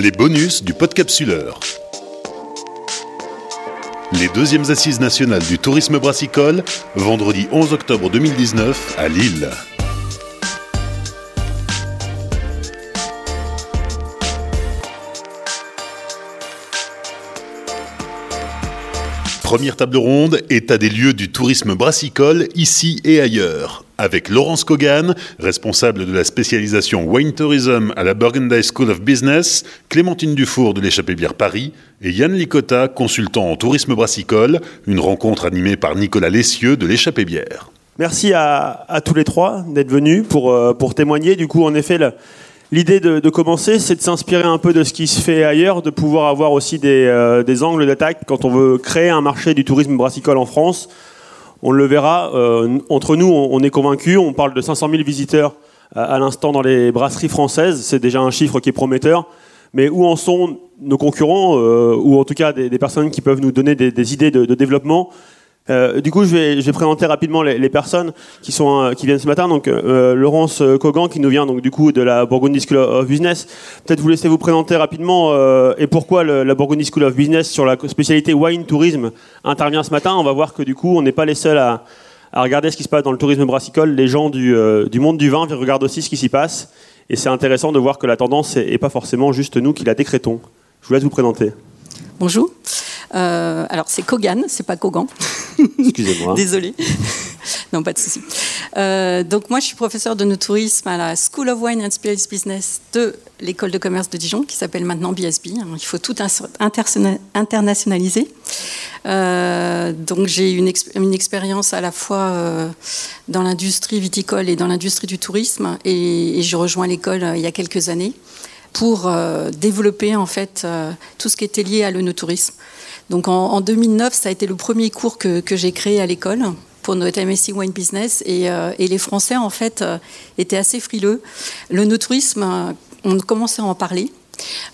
Les bonus du podcapsuleur. Les deuxièmes assises nationales du tourisme brassicole, vendredi 11 octobre 2019 à Lille. Première table ronde, état des lieux du tourisme brassicole ici et ailleurs. Avec Laurence Kogan, responsable de la spécialisation Wine Tourism à la Burgundy School of Business, Clémentine Dufour de l'échappée bière Paris et Yann Licotta, consultant en tourisme brassicole, une rencontre animée par Nicolas Lessieux de l'échappée bière. Merci à, tous les trois d'être venus pour, euh, témoigner. Du coup, en effet, L'idée de, commencer, c'est de s'inspirer un peu de ce qui se fait ailleurs, de pouvoir avoir aussi des, euh, angles d'attaque quand on veut créer un marché du tourisme brassicole en France. On le verra, euh, entre nous, on, est convaincus, on parle de 500 000 visiteurs à, l'instant dans les brasseries françaises, c'est déjà un chiffre qui est prometteur. Mais où en sont nos concurrents, euh, ou en tout cas des, personnes qui peuvent nous donner des, idées de développement? Euh, du coup, je vais, présenter rapidement les, personnes qui, sont, euh, qui viennent ce matin. Donc, euh, Laurence Kogan, qui nous vient donc, du coup, de la Burgundy School of Business. Peut-être vous laissez vous présenter rapidement et pourquoi la Burgundy School of Business sur la spécialité wine tourisme intervient ce matin. On va voir que du coup, on n'est pas les seuls à, à, regarder ce qui se passe dans le tourisme brassicole. Les gens du, du monde du vin regardent aussi ce qui s'y passe. Et c'est intéressant de voir que la tendance n'est pas forcément juste nous qui la décrétons. Je vous laisse vous présenter. Bonjour. Euh, alors c'est Kogan, c'est pas Kogan. Excusez-moi. Désolée. non, pas de souci. Euh, donc moi, je suis professeur de tourisme à la School of Wine and Spirits Business de l'école de commerce de Dijon, qui s'appelle maintenant BSB. Il faut tout internationaliser. Euh, donc j'ai une, une, expérience à la fois dans l'industrie viticole et dans l'industrie du tourisme, et, et je rejoins l'école il y a quelques années pour développer en fait tout ce qui était lié à l'onotourisme. Donc en, 2009, ça a été le premier cours que, j'ai créé à l'école pour notre MSc Wine Business euh, et, les Français en fait euh, étaient assez frileux. Le no tourisme, euh, on commençait à en parler.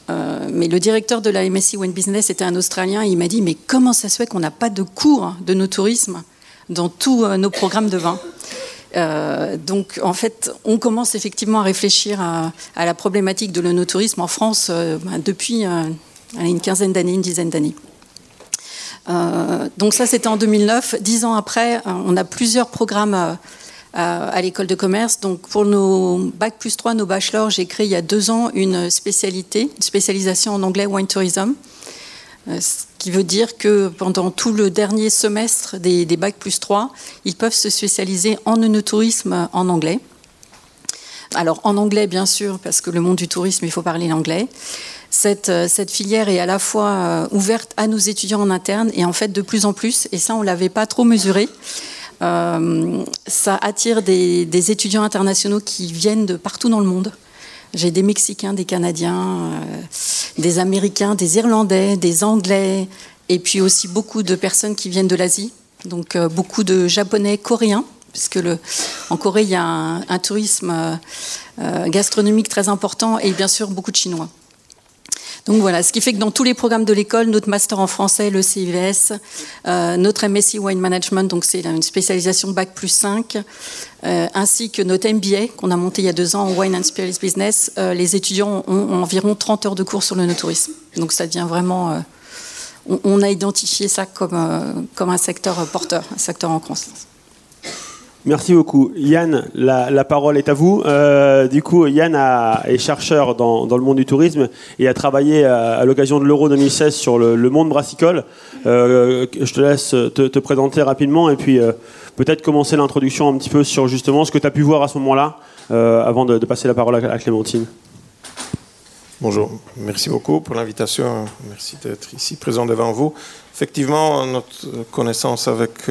mais le directeur de la MSc Wine Business était un Australien. Et il m'a dit mais comment ça se fait qu'on n'a pas de cours de no tourisme dans tous nos programmes de vin? Donc, en fait, on commence effectivement à réfléchir à, la problématique de l'onotourisme en France ben, depuis une quinzaine d'années, une dizaine d'années. Euh, donc ça, c'était en 2009. Dix ans après, euh, on a plusieurs programmes euh, à l'école de commerce. Donc pour nos bac plus 3, nos bachelors, j'ai créé il y a deux ans une spécialité, une spécialisation en anglais wine tourism. Qui veut dire que pendant tout le dernier semestre des, des plus 3, ils peuvent se spécialiser en œnotourisme en anglais. Alors en anglais bien sûr, parce que le monde du tourisme, il faut parler l'anglais. Euh, cette, filière est à la fois euh, ouverte à nos étudiants en interne et en fait de plus en plus, et ça on ne l'avait pas trop mesuré, euh, ça attire des, étudiants internationaux qui viennent de partout dans le monde. J'ai des Mexicains, des Canadiens, des Américains, des Irlandais, des Anglais, et puis aussi beaucoup de personnes qui viennent de l'Asie, donc beaucoup de Japonais, Coréens, puisque en Corée il y a un tourisme gastronomique très important, et bien sûr beaucoup de Chinois. Donc voilà, ce qui fait que dans tous les programmes de l'école, notre master en français, le CIVS, euh, notre MSc Wine Management, donc c'est une spécialisation Bac plus 5, euh, ainsi que notre MBA qu'on a monté il y a deux ans en Wine and Spirits Business, euh, les étudiants ont, environ 30 heures de cours sur le no-tourisme. Donc ça devient vraiment... On, on, a identifié ça comme, comme un secteur porteur, un secteur en croissance. Merci beaucoup. Yann, la, parole est à vous. Euh, du coup, Yann est chercheur dans, le monde du tourisme et a travaillé à, l'occasion de l'Euro 2016 sur le, monde brassicole. Euh, je te laisse te, présenter rapidement et puis euh, peut-être commencer l'introduction un petit peu sur justement ce que tu as pu voir à ce moment-là avant de, passer la parole à, Clémentine. Bonjour, merci beaucoup pour l'invitation. Merci d'être ici présent devant vous. Effectivement, notre connaissance avec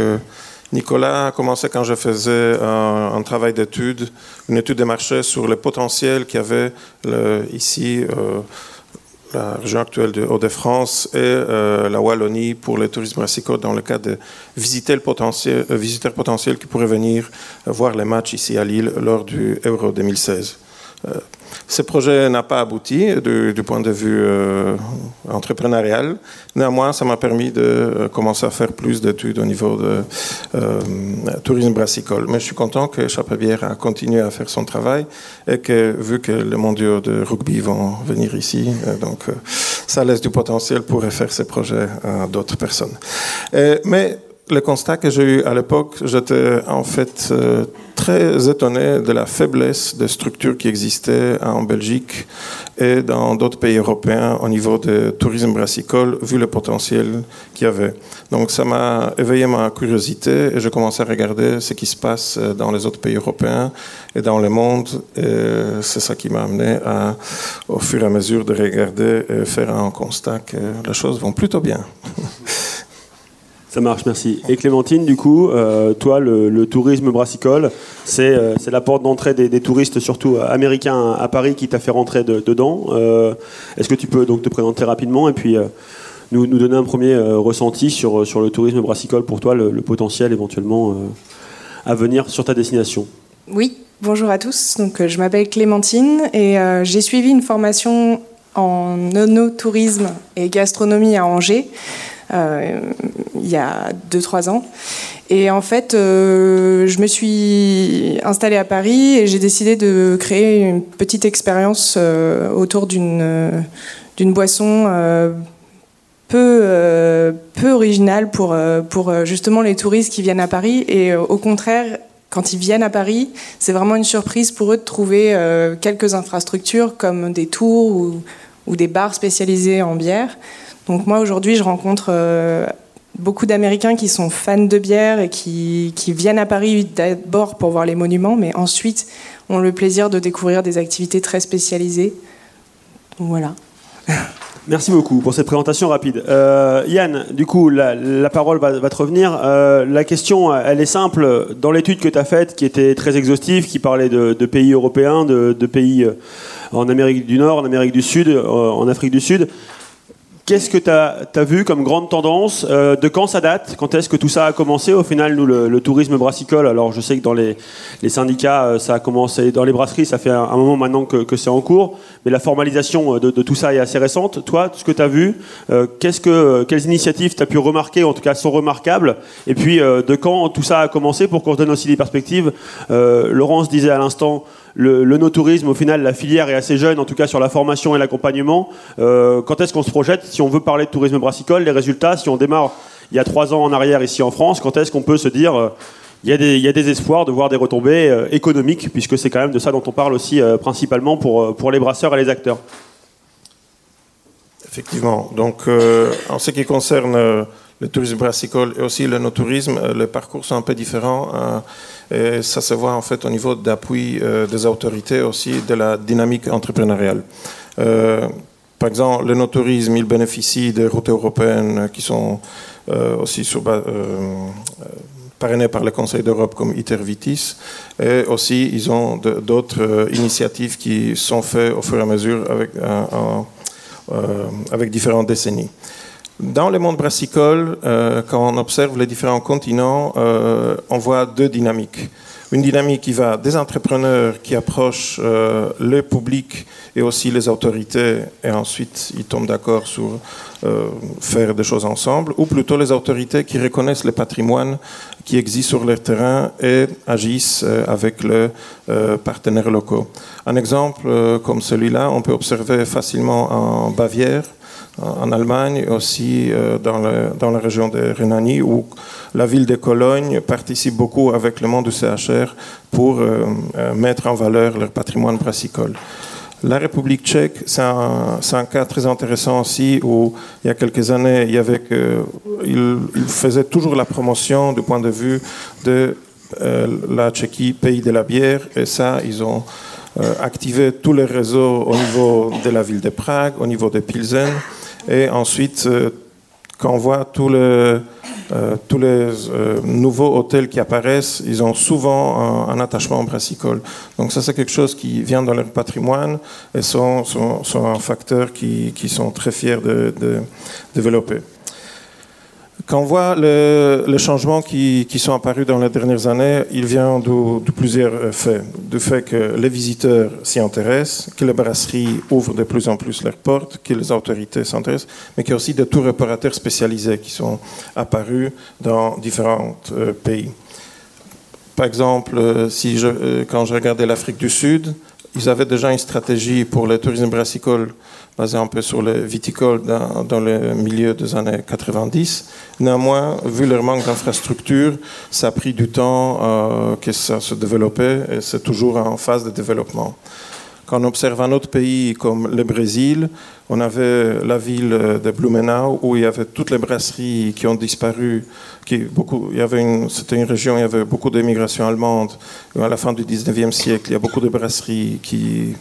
Nicolas a commencé quand je faisais un, travail d'étude, une étude de marché sur le potentiel qu'il y avait ici, euh, la région actuelle de Hauts-de-France et euh, la Wallonie pour le tourisme brassicole dans le cas de visiter le potentiel, euh, visiteurs potentiels qui pourraient venir voir les matchs ici à Lille lors du Euro 2016. Ce projet n'a pas abouti du, point de vue euh, entrepreneurial. Néanmoins, ça m'a permis de euh, commencer à faire plus d'études au niveau de euh, tourisme brassicole. Mais je suis content que Chapabière a continué à faire son travail et que, vu que les mondiaux de rugby vont venir ici, donc ça laisse du potentiel pour faire ces projets à d'autres personnes. mais le constat que j'ai eu à l'époque, j'étais en fait euh, très étonné de la faiblesse des structures qui existaient en Belgique et dans d'autres pays européens au niveau du tourisme brassicole, vu le potentiel qu'il y avait. Donc ça m'a éveillé ma curiosité et j'ai commencé à regarder ce qui se passe dans les autres pays européens et dans le monde. C'est ça qui m'a amené au fur et à mesure de regarder et faire un constat que les choses vont plutôt bien. Ça marche, merci. Et Clémentine, du coup, euh, toi, le, tourisme brassicole, euh, c'est la porte d'entrée des, touristes, surtout américains à Paris, qui t'a fait rentrer dedans. Euh, est-ce que tu peux donc te présenter rapidement et puis nous, nous, donner un premier ressenti sur, sur le tourisme brassicole pour toi, le, potentiel éventuellement à venir sur ta destination? Oui, bonjour à tous. Donc, je m'appelle Clémentine et j'ai suivi une formation en tourisme et gastronomie à Angers. Euh, il y a 2-3 ans. Et en fait, euh, je me suis installée à Paris et j'ai décidé de créer une petite expérience euh, autour d'une boisson peu, peu originale pour, pour justement les touristes qui viennent à Paris. Et au contraire, quand ils viennent à Paris, c'est vraiment une surprise pour eux de trouver quelques infrastructures comme des tours ou, ou, des bars spécialisés en bière. Donc moi aujourd'hui je rencontre euh, beaucoup d'Américains qui sont fans de bière et qui, viennent à Paris d'abord pour voir les monuments, mais ensuite ont le plaisir de découvrir des activités très spécialisées. voilà. Merci beaucoup pour cette présentation rapide. Euh, Yann, du coup, la, parole va, te revenir. Euh, la question, elle est simple. Dans l'étude que tu as faite, qui était très exhaustive, qui parlait de, pays européens, de, de, pays en Amérique du Nord, en Amérique du Sud, en Afrique du Sud, Qu'est-ce que tu as, vu comme grande tendance euh, De quand ça date? Quand est-ce que tout ça a commencé? Au final, nous, le, tourisme brassicole, alors je sais que dans les, syndicats, euh, ça a commencé, dans les brasseries, ça fait un, moment maintenant que, c'est en cours, mais la formalisation de, tout ça est assez récente. Toi, ce que tu as vu, euh, que, quelles initiatives tu as pu remarquer, en tout cas sont remarquables? Et puis, de quand tout ça a commencé pour qu'on donne aussi des perspectives? Laurence disait à l'instant, le, le no-tourisme, au final, la filière est assez jeune, en tout cas sur la formation et l'accompagnement. Euh, quand est-ce qu'on se projette Si on veut parler de tourisme brassicole, les résultats, si on démarre il y a trois ans en arrière ici en France, quand est-ce qu'on peut se dire euh, il, y a des, espoirs de voir des retombées euh, économiques, puisque c'est quand même de ça dont on parle aussi principalement pour, pour les brasseurs et les acteurs? Effectivement. Donc, en ce qui concerne le tourisme brassicole et aussi le no-tourisme, les parcours sont un peu différents. Et ça se voit en fait au niveau d'appui euh, des autorités aussi de la dynamique entrepreneuriale. Euh, par exemple, le no-tourisme, il bénéficie des routes européennes qui sont euh, aussi sur, parrainées par le Conseil d'Europe comme ITER-VITIS. Et aussi, ils ont d'autres initiatives qui sont faites au fur et à mesure avec différentes décennies. Dans le monde brassicole, euh, quand on observe les différents continents, euh, on voit deux dynamiques. Une dynamique qui va des entrepreneurs qui approchent euh, le public et aussi les autorités, et ensuite ils tombent d'accord sur faire des choses ensemble, ou plutôt les autorités qui reconnaissent le patrimoine qui existe sur leur terrain et agissent avec les partenaires locaux. Un exemple comme celui-là, on peut observer facilement en Bavière en Allemagne, aussi euh, dans, la région de Rhénanie, où la ville de Cologne participe beaucoup avec le monde du CHR pour euh, euh, mettre en valeur leur patrimoine brassicole. La République tchèque, c'est un, cas très intéressant aussi, où il y a quelques années, il, y faisait toujours la promotion du point de vue de la Tchéquie, pays de la bière, et ça, ils ont activé tous les réseaux au niveau de la ville de Prague, au niveau de Pilsen. Et ensuite, euh, quand on voit euh, tous les euh, nouveaux hôtels qui apparaissent, ils ont souvent un, attachement brassicole. Donc ça, c'est quelque chose qui vient dans leur patrimoine et sont, sont, un facteur qui, qui, sont très fiers de développer. Quand on voit les changements qui, sont apparus dans les dernières années, il vient de, plusieurs faits. Du fait que les visiteurs s'y intéressent, que les brasseries ouvrent de plus en plus leurs portes, que les autorités s'intéressent, mais qu'il y a aussi des tours opérateurs spécialisés qui sont apparus dans différents euh, pays. Par exemple, euh, si je, euh, quand je regardais l'Afrique du Sud, ils avaient déjà une stratégie pour le tourisme brassicole basée un peu sur le viticole dans, le milieu des années 90. Néanmoins, vu leur manque d'infrastructure, ça a pris du temps euh, que ça se développait et c'est toujours en phase de développement. Quand on observe un autre pays comme le Brésil, on avait la ville de Blumenau où il y avait toutes les brasseries qui ont disparu. Qui, beaucoup, il y avait une, c'était une région où il y avait beaucoup d'immigration allemande. À la fin du 19e siècle, il y a beaucoup de brasseries qui,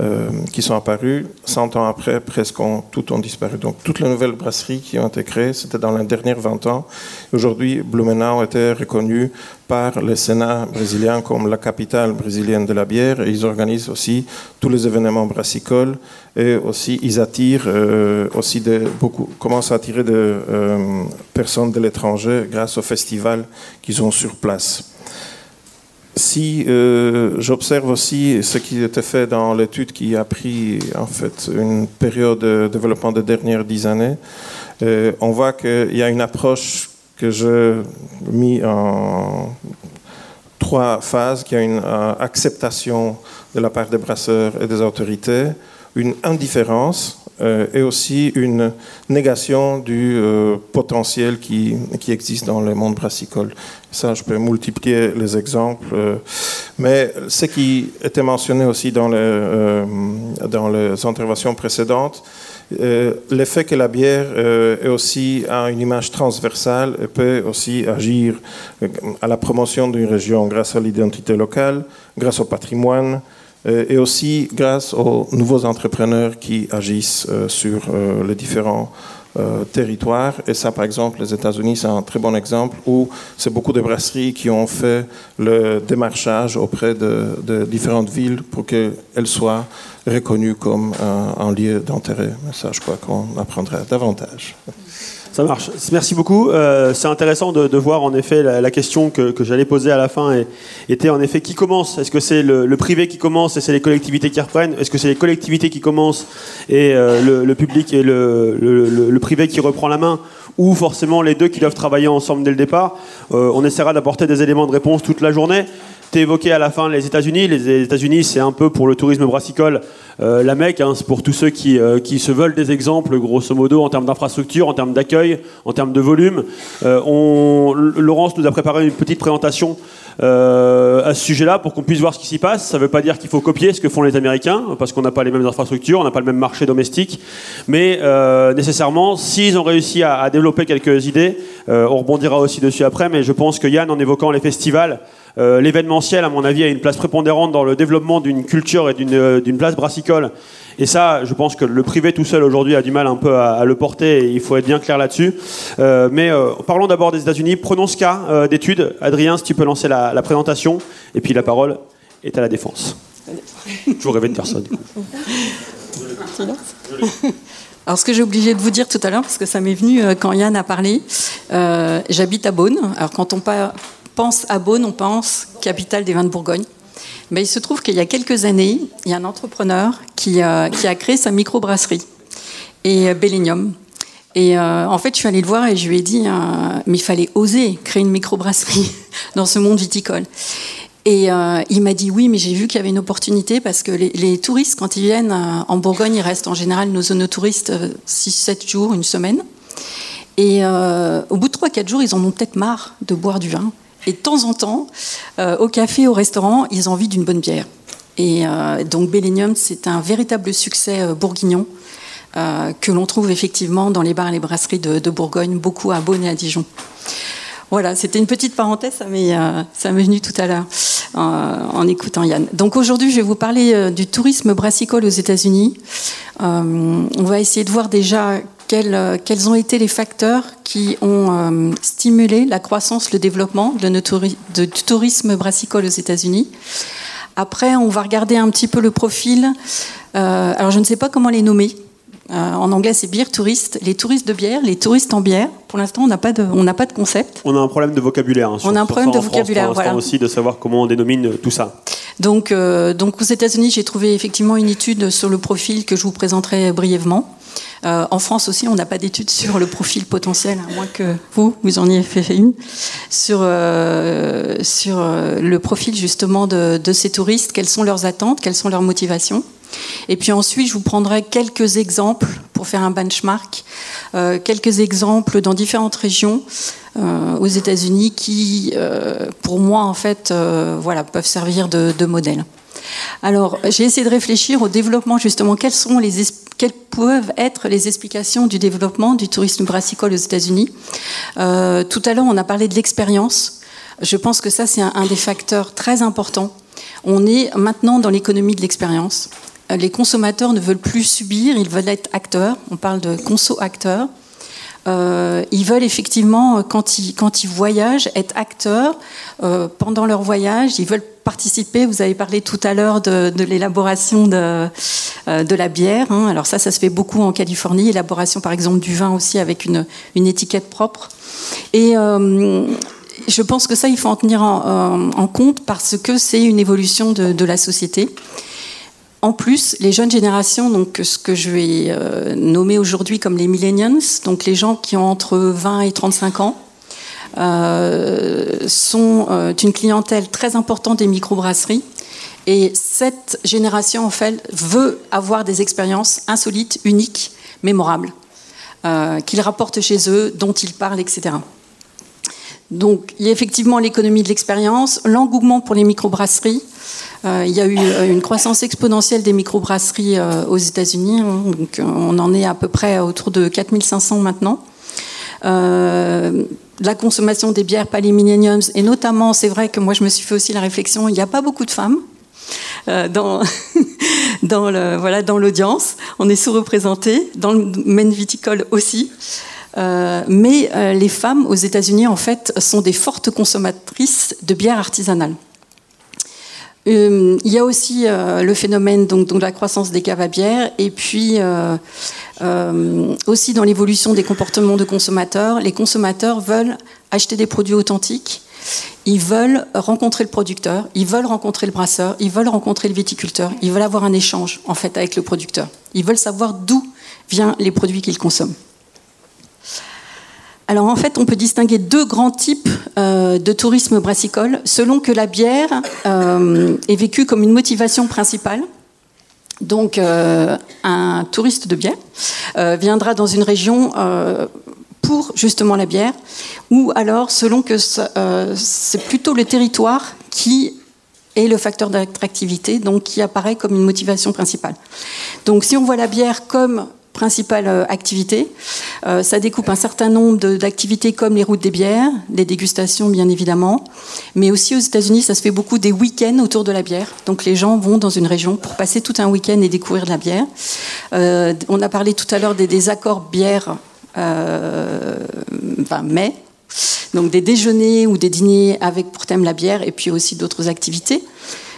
euh, qui sont apparus. 100 ans après, presque toutes ont disparu. Donc toutes les nouvelles brasseries qui ont été créées, c'était dans les dernières 20 ans. Aujourd'hui, Blumenau était reconnu par le Sénat brésilien comme la capitale brésilienne de la bière. Et ils organisent aussi tous les événements brassicoles et aussi ils attirent euh, aussi de, beaucoup, commencent à attirer des euh, personnes de l'étranger grâce au festival qu'ils ont sur place si euh, j'observe aussi ce qui était fait dans l'étude qui a pris en fait une période de développement des dernières dix années, euh, on voit qu'il y a une approche que j'ai mis en trois phases, qui a une euh, acceptation de la part des brasseurs et des autorités, une indifférence euh, et aussi une négation du euh, potentiel qui, existe dans le monde brassicole. Ça, je peux multiplier les exemples. Euh, mais ce qui était mentionné aussi dans les, interventions précédentes, le fait que la bière est aussi a une image transversale et peut aussi agir à la promotion d'une région grâce à l'identité locale, grâce au patrimoine, euh, et aussi grâce aux nouveaux entrepreneurs qui agissent euh, sur euh, les différents territoires. Et ça, par exemple, les États-Unis, c'est un très bon exemple où c'est beaucoup de brasseries qui ont fait le démarchage auprès de, différentes villes pour qu'elles soient reconnues comme un, lieu d'intérêt. Ça, je crois qu'on apprendra davantage. Ça marche. Merci beaucoup. Euh, c'est intéressant de, voir en effet la, question que, j'allais poser à la fin était en effet qui commence? Est-ce que c'est le, privé qui commence et c'est les collectivités qui reprennent? Est-ce que c'est les collectivités qui commencent et euh, le, public et le, privé qui reprend la main? Ou forcément les deux qui doivent travailler ensemble dès le départ? Euh, On essaiera d'apporter des éléments de réponse toute la journée. Tu évoqué à la fin les États-Unis. Les États-Unis, c'est un peu pour le tourisme brassicole euh, la Mecque. Hein, c'est pour tous ceux qui, euh, qui, se veulent des exemples, grosso modo, en termes d'infrastructure, en termes d'accueil, en termes de volume. Euh, on, Laurence nous a préparé une petite présentation à ce sujet-là pour qu'on puisse voir ce qui s'y passe. Ça ne veut pas dire qu'il faut copier ce que font les Américains, parce qu'on n'a pas les mêmes infrastructures, on n'a pas le même marché domestique. Mais nécessairement, s'ils ont réussi à, à, développer quelques idées, on rebondira aussi dessus après. Mais je pense que Yann, en évoquant les festivals, euh, l'événementiel, à mon avis, a une place prépondérante dans le développement d'une culture et d'une euh, place brassicole. Et ça, je pense que le privé tout seul aujourd'hui a du mal un peu à, le porter et il faut être bien clair là-dessus. Euh, mais parlons d'abord des États-Unis. Prenons ce cas d'étude. Adrien, si tu peux lancer la, présentation. Et puis la parole est à la défense. Je vous rêvais de personne. Alors, ce que j'ai oublié de vous dire tout à l'heure, parce que ça m'est venu quand Yann a parlé, j'habite à Beaune. Alors, quand on, parle pense à Beaune, on pense capitale des vins de Bourgogne. Mais il se trouve qu'il y a quelques années, il y a un entrepreneur qui, a, qui a créé sa microbrasserie, et euh, Bellénium. Et euh, en fait, je suis allée le voir et je lui ai dit, euh, mais il fallait oser créer une microbrasserie dans ce monde viticole. Et il m'a dit oui, mais j'ai vu qu'il y avait une opportunité parce que les, touristes, quand ils viennent en Bourgogne, ils restent en général nos zones touristes 6-7 jours, une semaine. Et au bout de 3-4 jours, ils en ont peut-être marre de boire du vin. Et de temps en temps, euh, au café, au restaurant, ils ont envie d'une bonne bière. Et euh, donc Bellénium, c'est un véritable succès euh, bourguignon que l'on trouve effectivement dans les bars et les brasseries de, Bourgogne, beaucoup à Beaune et à Dijon. Voilà, c'était une petite parenthèse, ça m'est, venu tout à l'heure en écoutant Yann. Donc aujourd'hui, je vais vous parler du tourisme brassicole aux États-Unis. on va essayer de voir déjà quels, quels, ont été les facteurs qui ont euh, stimulé la croissance, le développement de du tourisme brassicole aux États-Unis. Après, on va regarder un petit peu le profil. Euh, alors, je ne sais pas comment les nommer. en anglais, c'est beer touriste. Les touristes de bière, les touristes en bière. Pour l'instant, on n'a pas de, on n'a pas de concept. On a un problème de vocabulaire. Hein, on a un problème de vocabulaire, voilà. aussi de savoir comment on dénomine tout ça. Donc, donc aux États-Unis, j'ai trouvé effectivement une étude sur le profil que je vous présenterai brièvement. Euh, en France aussi, on n'a pas d'études sur le profil potentiel, à moins que vous, vous en ayez fait une, sur, euh, euh, le profil justement de, ces touristes, quelles sont leurs attentes, quelles sont leurs motivations? Et puis ensuite, je vous prendrai quelques exemples pour faire un benchmark, quelques exemples dans différentes régions aux États-Unis qui, pour moi, en fait, peuvent servir de modèle. Alors, j'ai essayé de réfléchir au développement, justement, quelles, sont les, peuvent être les explications du développement du tourisme brassicole aux États-Unis. Euh, tout à l'heure, on a parlé de l'expérience. Je pense que ça, c'est un, des facteurs très importants. On est maintenant dans l'économie de l'expérience. Les consommateurs ne veulent plus subir, ils veulent être acteurs. On parle de conso-acteurs. Euh, ils veulent effectivement, quand ils, quand ils voyagent, être acteurs euh, pendant leur voyage. Ils veulent participer. Vous avez parlé tout à l'heure de, l'élaboration de, euh, de, la bière. Hein. Alors ça, ça se fait beaucoup en Californie. Élaboration, par exemple, du vin aussi avec une, une étiquette propre. Et je pense que ça, il faut en tenir en, compte parce que c'est une évolution de la société. En plus, les jeunes générations, donc ce que je vais euh, nommer aujourd'hui comme les millennials, donc les gens qui ont entre 20 et 35 ans, euh, sont euh, une clientèle très importante des microbrasseries. Et cette génération, en fait, veut avoir des expériences insolites, uniques, mémorables, qu'ils rapportent chez eux, dont ils parlent, etc. Donc, il y a effectivement l'économie de l'expérience, l'engouement pour les microbrasseries. Euh, il y a eu euh, une croissance exponentielle des microbrasseries euh, aux États-Unis. Hein. donc, on en est à peu près autour de 4500 maintenant. la consommation des bières millenniums et notamment, c'est vrai que moi je me suis fait aussi la réflexion, il n'y a pas beaucoup de femmes dans, l'audience. On est sous-représenté, dans le domaine viticole aussi. Mais les femmes aux États-Unis, en fait, sont des fortes consommatrices de bières artisanales. Euh, il y a aussi euh, le phénomène de la croissance des caves à bière et puis euh, aussi dans l'évolution des comportements de consommateurs. Les consommateurs veulent acheter des produits authentiques, ils veulent rencontrer le producteur, ils veulent rencontrer le brasseur, ils veulent rencontrer le viticulteur, ils veulent avoir un échange en fait avec le producteur. Ils veulent savoir d'où viennent les produits qu'ils consomment. Alors en fait, on peut distinguer deux grands types euh, de tourisme brassicole, selon que la bière euh, est vécue comme une motivation principale. Donc euh, un touriste de bière viendra dans une région pour justement la bière, ou alors selon que c'est plutôt le territoire qui est le facteur d'attractivité, donc qui apparaît comme une motivation principale. Donc si on voit la bière comme principale euh, activité. Euh, ça découpe un certain nombre d'activités comme les routes des bières, les dégustations bien évidemment, mais aussi aux États-Unis, ça se fait beaucoup des week-ends autour de la bière. Donc les gens vont dans une région pour passer tout un week-end et découvrir de la bière. Euh, on a parlé tout à l'heure des, accords bière, enfin mai, donc des déjeuners ou des dîners avec pour thème la bière et puis aussi d'autres activités.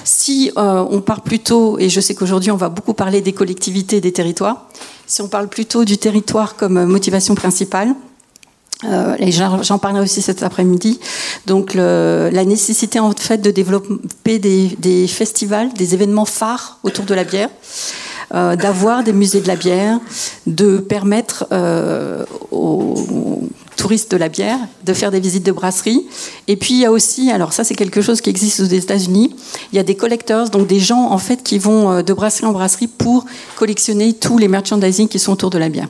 Si euh, on parle plutôt, et je sais qu'aujourd'hui on va beaucoup parler des collectivités et des territoires, si on parle plutôt du territoire comme motivation principale, euh, et j'en parlerai aussi cet après-midi. Donc la nécessité en fait de développer des, festivals, des événements phares autour de la bière, euh, d'avoir des musées de la bière, de permettre aux touristes de la bière, de faire des visites de brasserie. Et puis il y a aussi, alors ça c'est quelque chose qui existe aux États-Unis, il y a des collectors, donc des gens en fait qui vont euh, de brasserie en brasserie pour collectionner tous les merchandising qui sont autour de la bière.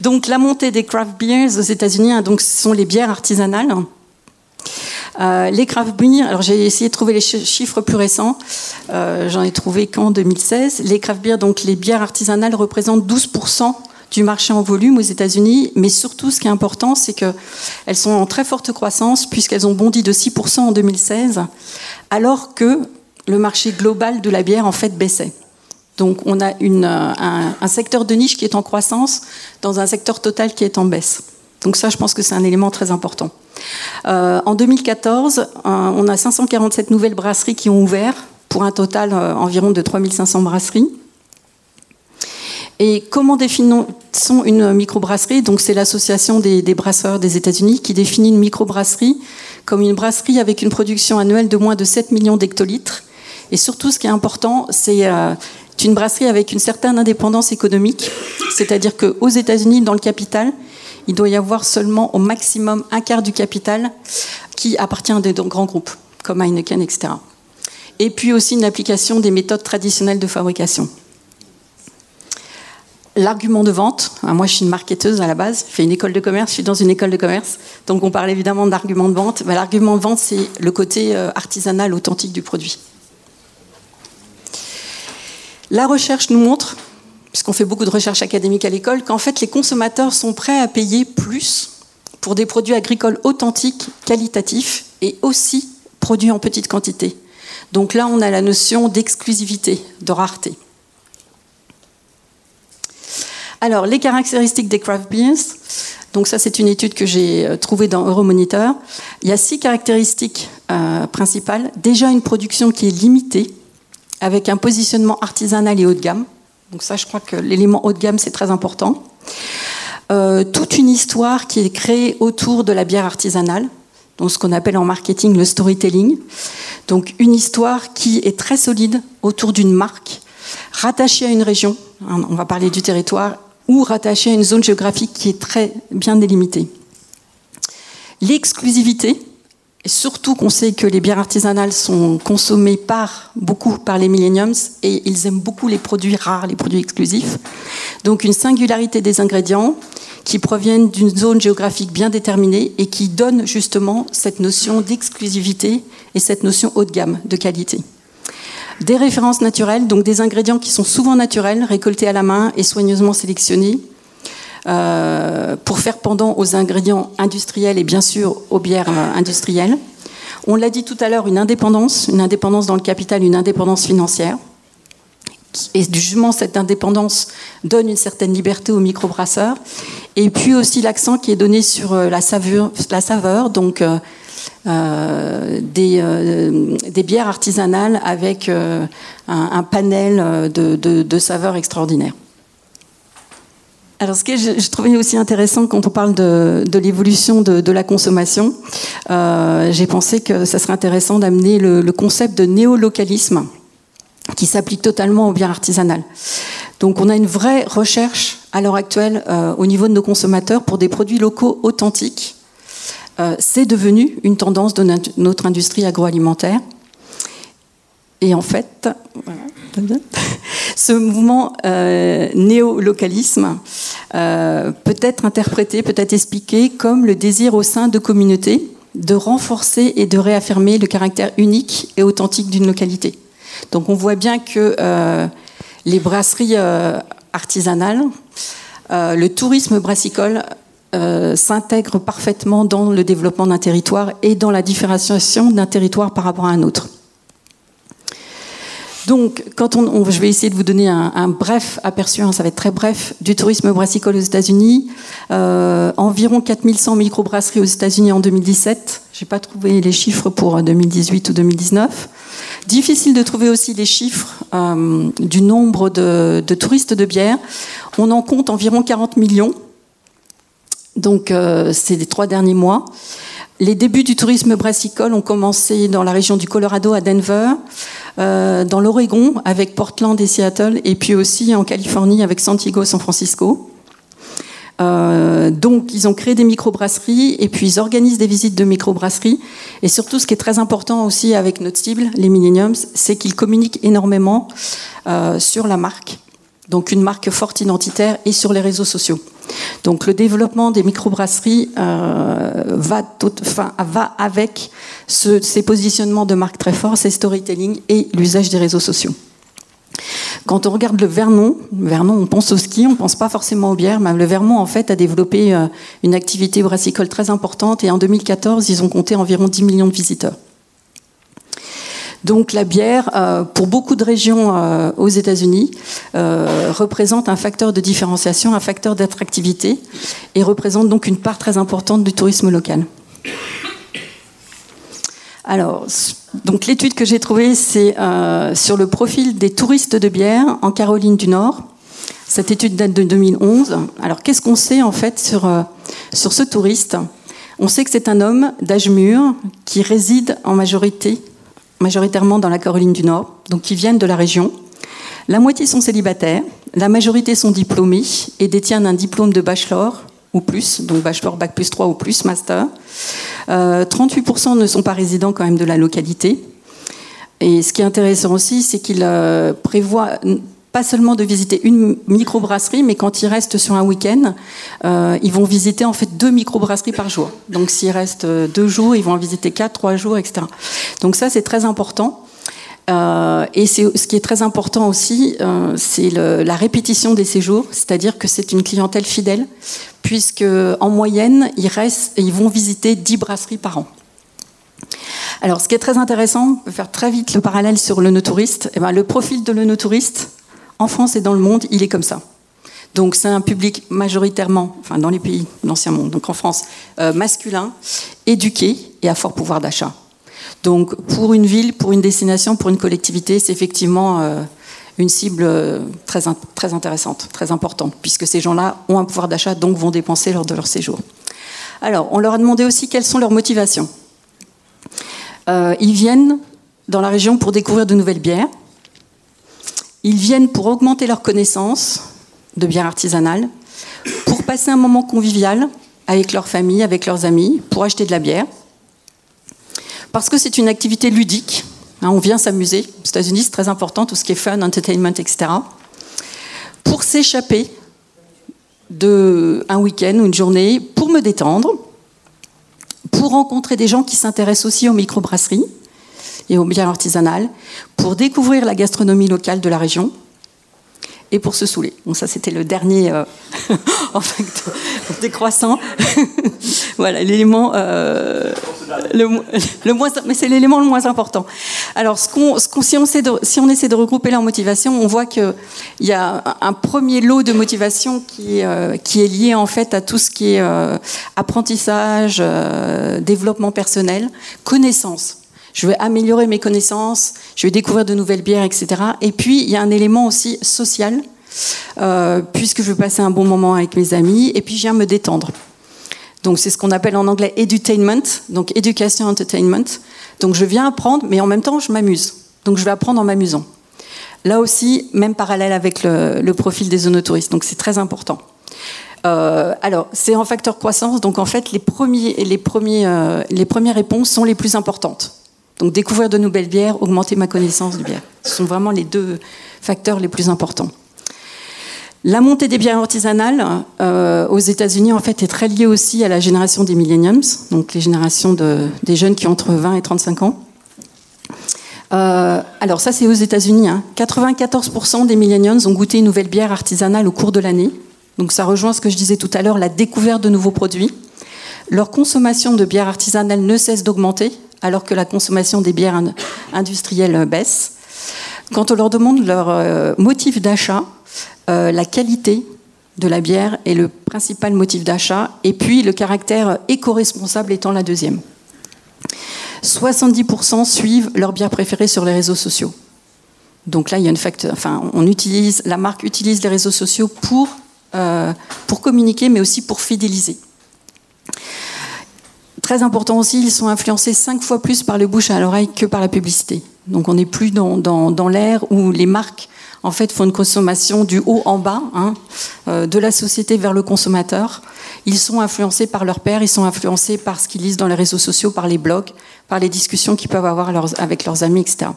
Donc la montée des craft beers aux États-Unis, hein, donc ce sont les bières artisanales. Euh, les craft beers, alors j'ai essayé de trouver les chiffres plus récents. Euh, j'en ai trouvé qu'en 2016. Les craft beers, donc les bières artisanales, représentent 12% du marché en volume aux États-Unis, mais surtout ce qui est important, c'est qu'elles sont en très forte croissance puisqu'elles ont bondi de 6% en 2016, alors que le marché global de la bière en fait baissait. Donc on a un, secteur de niche qui est en croissance dans un secteur total qui est en baisse. Donc ça, je pense que c'est un élément très important. Euh, en 2014, euh, on a 547 nouvelles brasseries qui ont ouvert pour un total euh, environ de 3500 brasseries. Et comment définissons une microbrasserie? Donc c'est l'association des, brasseurs des États-Unis qui définit une microbrasserie comme une brasserie avec une production annuelle de moins de 7 millions d'hectolitres. Et surtout, ce qui est important, c'est euh, une brasserie avec une certaine indépendance économique, c'est-à-dire qu'aux États-Unis, dans le capital, il doit y avoir seulement au maximum un quart du capital qui appartient à des grands groupes, comme Heineken, etc. Et puis aussi une application des méthodes traditionnelles de fabrication. L'argument de vente, moi je suis une marketeuse à la base, je fais une école de commerce, je suis dans une école de commerce, donc on parle évidemment d'argument de vente. Bah, l'argument de vente, c'est le côté euh, artisanal, authentique du produit. La recherche nous montre puisqu'on fait beaucoup de recherche académique à l'école, qu'en fait les consommateurs sont prêts à payer plus pour des produits agricoles authentiques, qualitatifs et aussi produits en petite quantité. Donc là, on a la notion d'exclusivité, de rareté. Alors, les caractéristiques des craft beers. Donc ça, c'est une étude que j'ai euh, trouvée dans Euromonitor. Il y a six caractéristiques euh, principales. Déjà, une production qui est limitée, avec un positionnement artisanal et haut de gamme. Donc ça, je crois que l'élément haut de gamme, c'est très important. Euh, toute une histoire qui est créée autour de la bière artisanale, donc ce qu'on appelle en marketing le storytelling. Donc une histoire qui est très solide autour d'une marque, rattachée à une région, hein, on va parler du territoire, ou rattachée à une zone géographique qui est très bien délimitée. L'exclusivité, surtout qu'on sait que les bières artisanales sont consommées par, beaucoup par les millenniums et ils aiment beaucoup les produits rares, les produits exclusifs. Donc une singularité des ingrédients qui proviennent d'une zone géographique bien déterminée et qui donne justement cette notion d'exclusivité et cette notion haut de gamme, de qualité. Des références naturelles, donc des ingrédients qui sont souvent naturels, récoltés à la main et soigneusement sélectionnés, euh, pour faire pendant aux ingrédients industriels et bien sûr aux bières euh, industrielles. On l'a dit tout à l'heure, une indépendance, une indépendance dans le capital, une indépendance financière. Et justement, cette indépendance donne une certaine liberté aux microbrasseurs. Et puis aussi l'accent qui est donné sur euh, la saveur, la saveur donc des, des, bières artisanales avec un, panel de, saveurs extraordinaires. Alors, ce que je, trouvais aussi intéressant quand on parle de, l'évolution de, la consommation, euh, j'ai pensé que ça serait intéressant d'amener le, concept de néolocalisme qui s'applique totalement aux bières artisanales. Donc, on a une vraie recherche à l'heure actuelle euh, au niveau de nos consommateurs pour des produits locaux authentiques. Euh, c'est devenu une tendance de notre industrie agroalimentaire. Et en fait, ce mouvement euh, néolocalisme euh, peut être interprété, peut être expliqué comme le désir au sein de communautés de renforcer et de réaffirmer le caractère unique et authentique d'une localité. Donc on voit bien que euh, les brasseries artisanales, le tourisme brassicole s'intègre parfaitement dans le développement d'un territoire et dans la différenciation d'un territoire par rapport à un autre. Donc, quand on, je vais essayer de vous donner un, bref aperçu, hein, ça va être très bref, du tourisme brassicole aux États-Unis. Euh, environ 4100 microbrasseries aux États-Unis en 2017. J'ai pas trouvé les chiffres pour 2018 ou 2019. Difficile de trouver aussi les chiffres euh, du nombre de, touristes de bière. On en compte environ 40 millions. Donc, euh, c'est les trois derniers mois. Les débuts du tourisme brassicole ont commencé dans la région du Colorado à Denver, euh, dans l'Oregon avec Portland et Seattle, et puis aussi en Californie avec Santiago, San Francisco. Euh, donc, ils ont créé des microbrasseries et puis ils organisent des visites de microbrasseries. Et surtout, ce qui est très important aussi avec notre cible, les Millenniums, c'est qu'ils communiquent énormément euh, sur la marque donc une marque forte identitaire, et sur les réseaux sociaux. Donc le développement des microbrasseries euh, va, avec ces positionnements de marque très forts, ces storytelling et l'usage des réseaux sociaux. Quand on regarde le Vernon, Vernon, on pense au ski, on ne pense pas forcément aux bières, mais le Vernon en fait a développé euh, une activité brassicole très importante et en 2014, ils ont compté environ 10 millions de visiteurs. Donc la bière, euh, pour beaucoup de régions euh, aux États-Unis, euh, représente un facteur de différenciation, un facteur d'attractivité, et représente donc une part très importante du tourisme local. Alors, donc l'étude que j'ai trouvée, c'est sur le profil des touristes de bière en Caroline du Nord. Cette étude date de 2011. Alors, qu'est-ce qu'on sait en fait sur, sur ce touriste? On sait que c'est un homme d'âge mûr qui réside en majorité, majoritairement dans la Caroline du Nord, donc qui viennent de la région. La moitié sont célibataires, la majorité sont diplômés et détiennent un diplôme de bachelor ou plus, donc bachelor, bac plus 3 ou plus, master. 38% ne sont pas résidents quand même de la localité. Et ce qui est intéressant aussi, c'est qu'ils euh, prévoient pas seulement de visiter une microbrasserie, mais quand ils restent sur un week-end, euh, ils vont visiter en fait deux microbrasseries par jour. Donc s'ils restent euh, deux jours, ils vont en visiter quatre, trois jours, etc. Donc ça, c'est très important. Euh, et ce qui est très important aussi, euh, c'est la répétition des séjours, c'est-à-dire que c'est une clientèle fidèle, puisque en moyenne, ils, restent, ils vont visiter 10 brasseries par an. Alors, ce qui est très intéressant, on peut faire très vite le parallèle sur le no-touriste. Eh ben, le profil de le no-touriste, en France et dans le monde, il est comme ça. Donc, c'est un public majoritairement, enfin, dans les pays de l'Ancien Monde, donc en France, euh, masculin, éduqué et à fort pouvoir d'achat. Donc pour une ville, pour une destination, pour une collectivité, c'est effectivement euh, une cible euh, très, intéressante, très importante, puisque ces gens-là ont un pouvoir d'achat, donc vont dépenser lors de leur séjour. Alors, on leur a demandé aussi quelles sont leurs motivations. Ils viennent dans la région pour découvrir de nouvelles bières. Ils viennent pour augmenter leurs connaissances de bières artisanales, pour passer un moment convivial avec leur famille, avec leurs amis, pour acheter de la bière parce que c'est une activité ludique. Hein, on vient s'amuser. Aux États-Unis, c'est très important, tout ce qui est fun, entertainment, etc. Pour s'échapper de un week-end ou une journée, pour me détendre, pour rencontrer des gens qui s'intéressent aussi aux microbrasseries et aux bières artisanales, pour découvrir la gastronomie locale de la région, et pour se saouler. Bon, ça, c'était le dernier euh, en fait, décroissant. voilà, l'élément euh, le, moins, mais c'est l'élément le moins important. Alors, ce qu'on, ce si, on de, si on essaie de regrouper leurs motivations, on voit qu'il y a un premier lot de motivation qui, euh, qui est lié en fait à tout ce qui est apprentissage, développement personnel, connaissance je vais améliorer mes connaissances, je vais découvrir de nouvelles bières, etc. Et puis, il y a un élément aussi social, euh, puisque je vais passer un bon moment avec mes amis, et puis je viens me détendre. Donc, c'est ce qu'on appelle en anglais edutainment, donc education entertainment. Donc, je viens apprendre, mais en même temps, je m'amuse. Donc, je vais apprendre en m'amusant. Là aussi, même parallèle avec le, profil des zonotouristes. Donc, c'est très important. Euh, alors, c'est en facteur croissance, donc en fait, les, premiers, les, premiers, euh, les premières réponses sont les plus importantes. Donc découvrir de nouvelles bières, augmenter ma connaissance du bière. Ce sont vraiment les deux facteurs les plus importants. La montée des bières artisanales euh, aux États-Unis en fait est très liée aussi à la génération des millenniums, donc les générations de, des jeunes qui ont entre 20 et 35 ans. Euh, alors ça c'est aux États-Unis. 94% hein. des millennials ont goûté une nouvelle bière artisanale au cours de l'année. Donc ça rejoint ce que je disais tout à l'heure, la découverte de nouveaux produits. Leur consommation de bière artisanale ne cesse d'augmenter alors que la consommation des bières industrielles baisse. Quand on leur demande leur euh, motif d'achat, euh, la qualité de la bière est le principal motif d'achat, et puis le caractère éco-responsable étant la deuxième. 70% suivent leur bière préférée sur les réseaux sociaux. Donc là, il y a une facteur. Enfin, on utilise, la marque utilise les réseaux sociaux pour, euh, pour communiquer, mais aussi pour fidéliser. Très important aussi, ils sont influencés cinq fois plus par le bouche à l'oreille que par la publicité. Donc on n'est plus dans, dans, l'ère où les marques en fait font une consommation du haut en bas, hein, euh, de la société vers le consommateur. Ils sont influencés par leur père, ils sont influencés par ce qu'ils lisent dans les réseaux sociaux, par les blogs, par les discussions qu'ils peuvent avoir avec leurs amis, etc.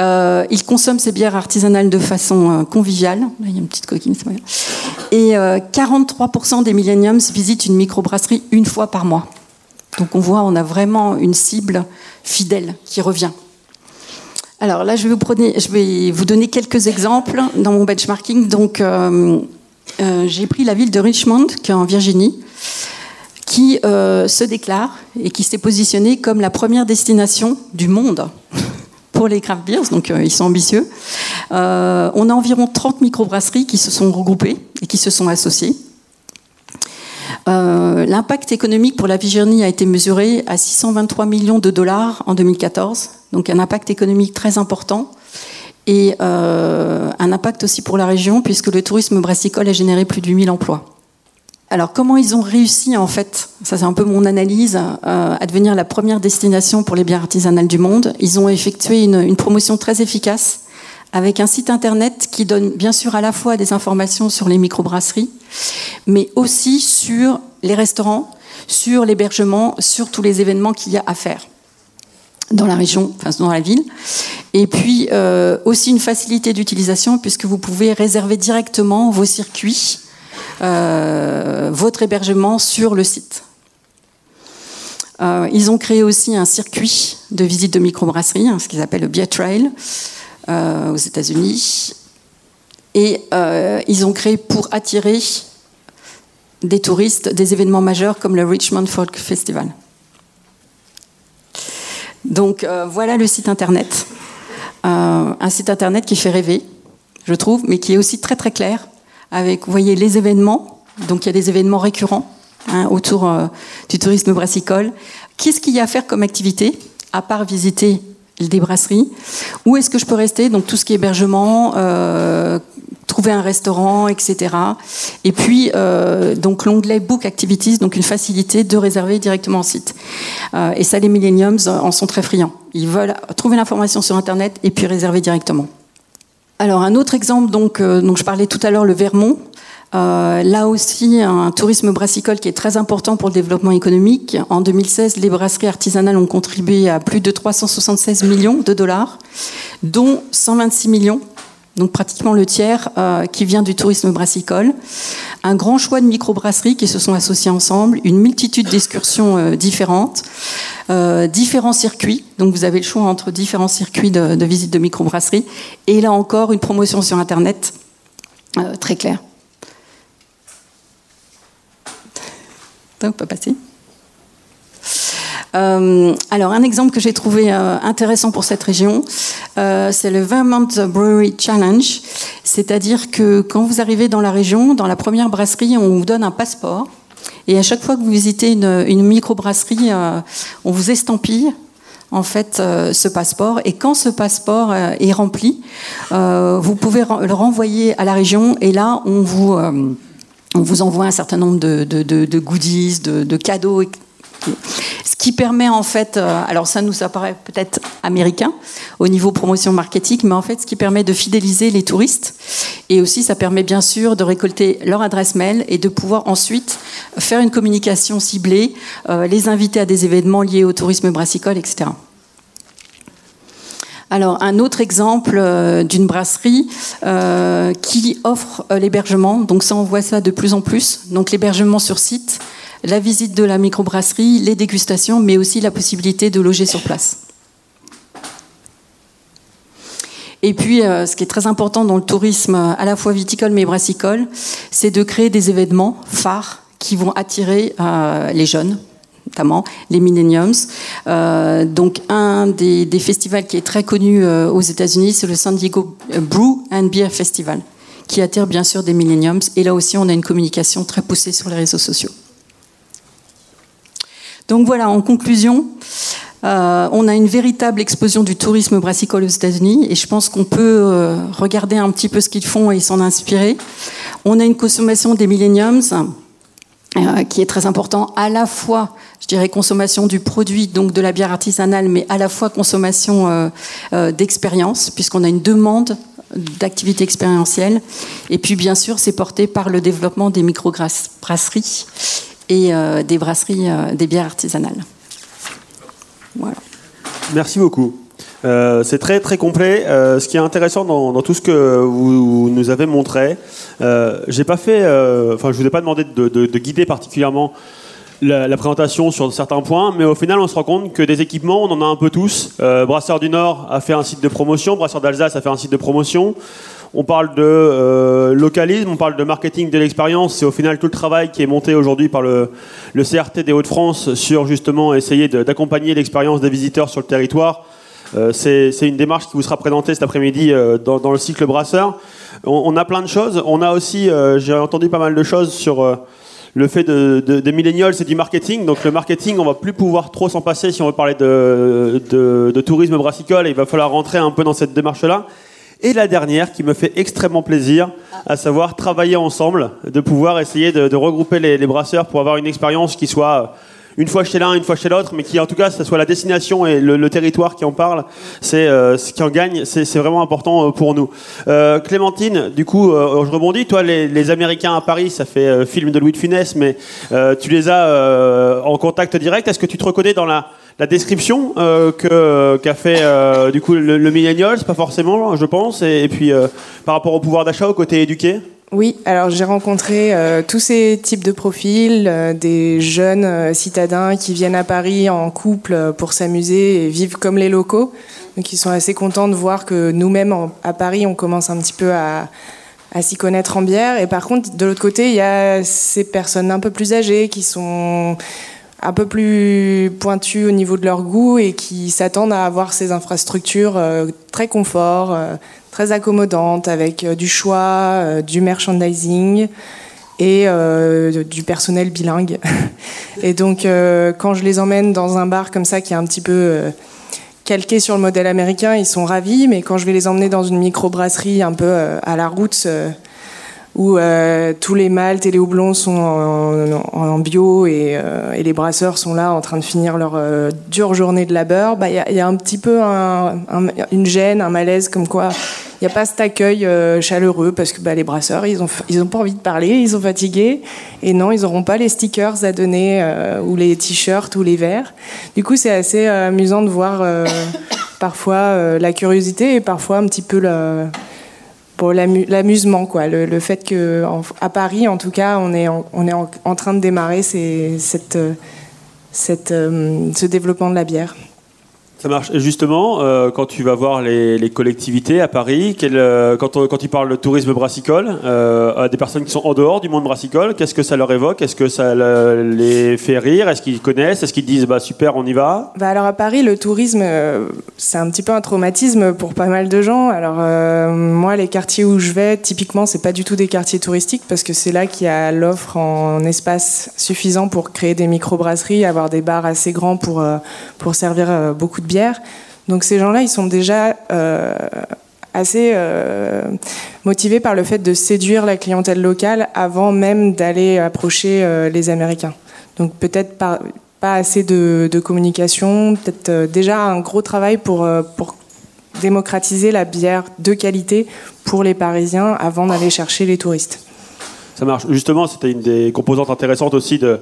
Euh, ils consomment ces bières artisanales de façon euh, conviviale. Là, il y a une petite coquine, c'est Et 43% des millenniums visitent une microbrasserie une fois par mois. Donc on voit, on a vraiment une cible fidèle qui revient. Alors là, je vais vous, donner quelques exemples dans mon benchmarking. Donc, euh, euh, j'ai pris la ville de Richmond, qui est en Virginie, qui euh, se déclare et qui s'est positionnée comme la première destination du monde pour les craft beers. Donc, ils sont ambitieux. on a environ 30 microbrasseries qui se sont regroupées et qui se sont associées. Euh, l'impact économique pour la Virginie a été mesuré à 623 millions de dollars en 2014, donc un impact économique très important. et un impact aussi pour la région puisque le tourisme brassicole a généré plus de 8000 emplois. Alors comment ils ont réussi en fait, ça c'est un peu mon analyse, à devenir la première destination pour les bières artisanales du monde? Ils ont effectué une promotion très efficace avec un site internet qui donne bien sûr à la fois des informations sur les microbrasseries, mais aussi sur les restaurants, sur l'hébergement, sur tous les événements qu'il y a à faire dans la région, enfin dans la ville. Et puis euh, aussi une facilité d'utilisation puisque vous pouvez réserver directement vos circuits, euh, votre hébergement sur le site. Euh, ils ont créé aussi un circuit de visite de microbrasserie, hein, ce qu'ils appellent le Beer Trail, aux États-Unis. Et ils ont créé pour attirer des touristes des événements majeurs comme le Richmond Folk Festival. Donc euh, voilà le site internet. Euh, un site internet qui fait rêver, je trouve, mais qui est aussi très très clair. Avec, vous voyez, les événements. Donc il y a des événements récurrents hein, autour euh, du tourisme brassicole. Qu'est-ce qu'il y a à faire comme activité, à part visiter des brasseries Où est-ce que je peux rester? Donc tout ce qui est hébergement, trouver un restaurant, etc. Et puis, euh, donc l'onglet Book Activities, donc une facilité de réserver directement en site. Euh, et ça, les Millenniums en sont très friands. Ils veulent trouver l'information sur Internet et puis réserver directement. Alors, un autre exemple, donc, euh, donc je parlais tout à l'heure, le Vermont. Là aussi, un tourisme brassicole qui est très important pour le développement économique. En 2016, les brasseries artisanales ont contribué à plus de 376 millions de dollars, dont 126 millions donc pratiquement le tiers euh, qui vient du tourisme brassicole. Un grand choix de microbrasseries qui se sont associées ensemble, une multitude d'excursions euh, différentes, euh, différents circuits. Donc vous avez le choix entre différents circuits de, de visite de microbrasserie. Et là encore, une promotion sur Internet très claire. Euh, alors, un exemple que j'ai trouvé euh, intéressant pour cette région, euh, c'est le Vermont Brewery Challenge. C'est-à-dire que quand vous arrivez dans la région, dans la première brasserie, on vous donne un passeport. Et à chaque fois que vous visitez une, une microbrasserie, on vous estampille en fait ce passeport. Et quand ce passeport est rempli, vous pouvez le renvoyer à la région. Et là, on vous on vous envoie un certain nombre de, goodies, de, cadeaux, ce qui permet en fait, euh, alors ça nous apparaît peut-être américain au niveau promotion marketing, mais en fait ce qui permet de fidéliser les touristes et aussi ça permet bien sûr de récolter leur adresse mail et de pouvoir ensuite faire une communication ciblée, euh, les inviter à des événements liés au tourisme brassicole, etc. Alors, un autre exemple euh, d'une brasserie qui offre l'hébergement. Donc, ça, on voit ça de plus en plus. Donc, l'hébergement sur site la visite de la microbrasserie, les dégustations, mais aussi la possibilité de loger sur place. Et puis, euh, ce qui est très important dans le tourisme, à la fois viticole mais brassicole, c'est de créer des événements phares qui vont attirer euh, les jeunes, notamment les millenniums. Euh, donc, un des, festivals qui est très connu aux États-Unis, c'est le San Diego Brew and Beer Festival, qui attire bien sûr des millenniums. Et là aussi, on a une communication très poussée sur les réseaux sociaux. Donc voilà, en conclusion, euh, on a une véritable explosion du tourisme brassicole aux États-Unis et je pense qu'on peut euh, regarder un petit peu ce qu'ils font et s'en inspirer. On a une consommation des millenniums euh, qui est très important, à la fois, je dirais, consommation du produit, donc de la bière artisanale, mais à la fois consommation d'expérience, puisqu'on a une demande d'activité expérientielle. Et puis, bien sûr, c'est porté par le développement des micro-brasseries et euh, des brasseries, euh, des bières artisanales. Voilà. Merci beaucoup. Euh, c'est très très complet. ce qui est intéressant dans, tout ce que vous, nous avez montré, j'ai pas fait, enfin je vous ai pas demandé de, guider particulièrement la, présentation sur certains points, mais au final on se rend compte que des équipements, on en a un peu tous. Brasseur du Nord a fait un site de promotion, Brasseur d'Alsace a fait un site de promotion. On parle de euh, localisme, on parle de marketing de l'expérience. C'est au final tout le travail qui est monté aujourd'hui par le, CRT des Hauts-de-France sur justement essayer d'accompagner l'expérience des visiteurs sur le territoire. Euh, c'est une démarche qui vous sera présentée cet après-midi euh, dans, le cycle brasseur. On, a plein de choses. On a aussi, j'ai entendu pas mal de choses sur le fait de, des millennials, c'est du marketing. Donc le marketing, on va plus pouvoir trop s'en passer si on veut parler de, de tourisme brassicole. il va falloir rentrer un peu dans cette démarche-là. Et la dernière qui me fait extrêmement plaisir, à savoir travailler ensemble, de pouvoir essayer de, regrouper les, les, brasseurs pour avoir une expérience qui soit une fois chez l'un, une fois chez l'autre, mais qui en tout cas, ce soit la destination et le, territoire qui en parle, c'est euh, ce qui en gagne, c'est vraiment important euh, pour nous. Euh, Clémentine, du coup, je rebondis. Toi, les, Américains à Paris, ça fait film de Louis de Funès, mais tu les as en contact direct. Est-ce que tu te reconnais dans la, description qu'a fait du coup le, le Pas forcément, je pense. Et, et puis par rapport au pouvoir d'achat, au côté éduqué? Oui, alors j'ai rencontré euh, tous ces types de profils, euh, des jeunes euh, citadins qui viennent à Paris en couple pour s'amuser et vivent comme les locaux. Donc ils sont assez contents de voir que nous-mêmes à Paris, on commence un petit peu à, s'y connaître en bière. Et par contre, de l'autre côté, il y a ces personnes un peu plus âgées qui sont un peu plus pointues au niveau de leur goût et qui s'attendent à avoir ces infrastructures très confort, très accommodante avec euh, du choix, euh, du merchandising et euh, du personnel bilingue. et donc, quand je les emmène dans un bar comme ça qui est un petit peu calqué sur le modèle américain, ils sont ravis. Mais quand je vais les emmener dans une microbrasserie un peu à la route, où euh, tous les maltes et les houblons sont en, bio et, euh, et, les brasseurs sont là en train de finir leur euh, dure journée de labeur, bah, il bah, y, y, a un petit peu un, une gêne, un malaise, comme quoi il n'y a pas cet accueil chaleureux parce que bah, les brasseurs, ils n'ont ils ont pas envie de parler, ils sont fatigués et non, ils n'auront pas les stickers à donner ou les t-shirts ou les verres. Du coup, c'est assez amusant de voir parfois la curiosité et parfois un petit peu le l'amusement, quoi. Le, fait que à Paris, en tout cas, on est en, on est en, train de démarrer cette, euh, ce développement de la bière. Ça marche. justement, euh, quand tu vas voir les, collectivités à Paris, euh, quand, quand ils de tourisme brassicole, euh, à des personnes qui sont en dehors du monde brassicole, qu'est-ce que ça leur évoque? Est-ce que ça les fait rire? Est-ce qu'ils connaissent? Est-ce qu'ils disent bah super, on y va? Bah Alors à Paris, le tourisme, c'est un petit peu un traumatisme pour pas mal de gens. Alors moi, les quartiers où je vais, typiquement, c'est pas du tout des quartiers touristiques parce que c'est là qu'il y a l'offre en espace suffisant pour créer des micro-brasseries, avoir des bars assez grands pour, pour servir beaucoup de donc ces gens-là, ils sont déjà euh, assez euh, motivés par le fait de séduire la clientèle locale avant même d'aller approcher euh, les Américains. Donc peut-être pas, assez de, communication, peut-être déjà un gros travail pour démocratiser la bière de qualité pour les Parisiens avant d'aller chercher les touristes. Ça marche. Justement, c'était une des composantes intéressantes aussi de,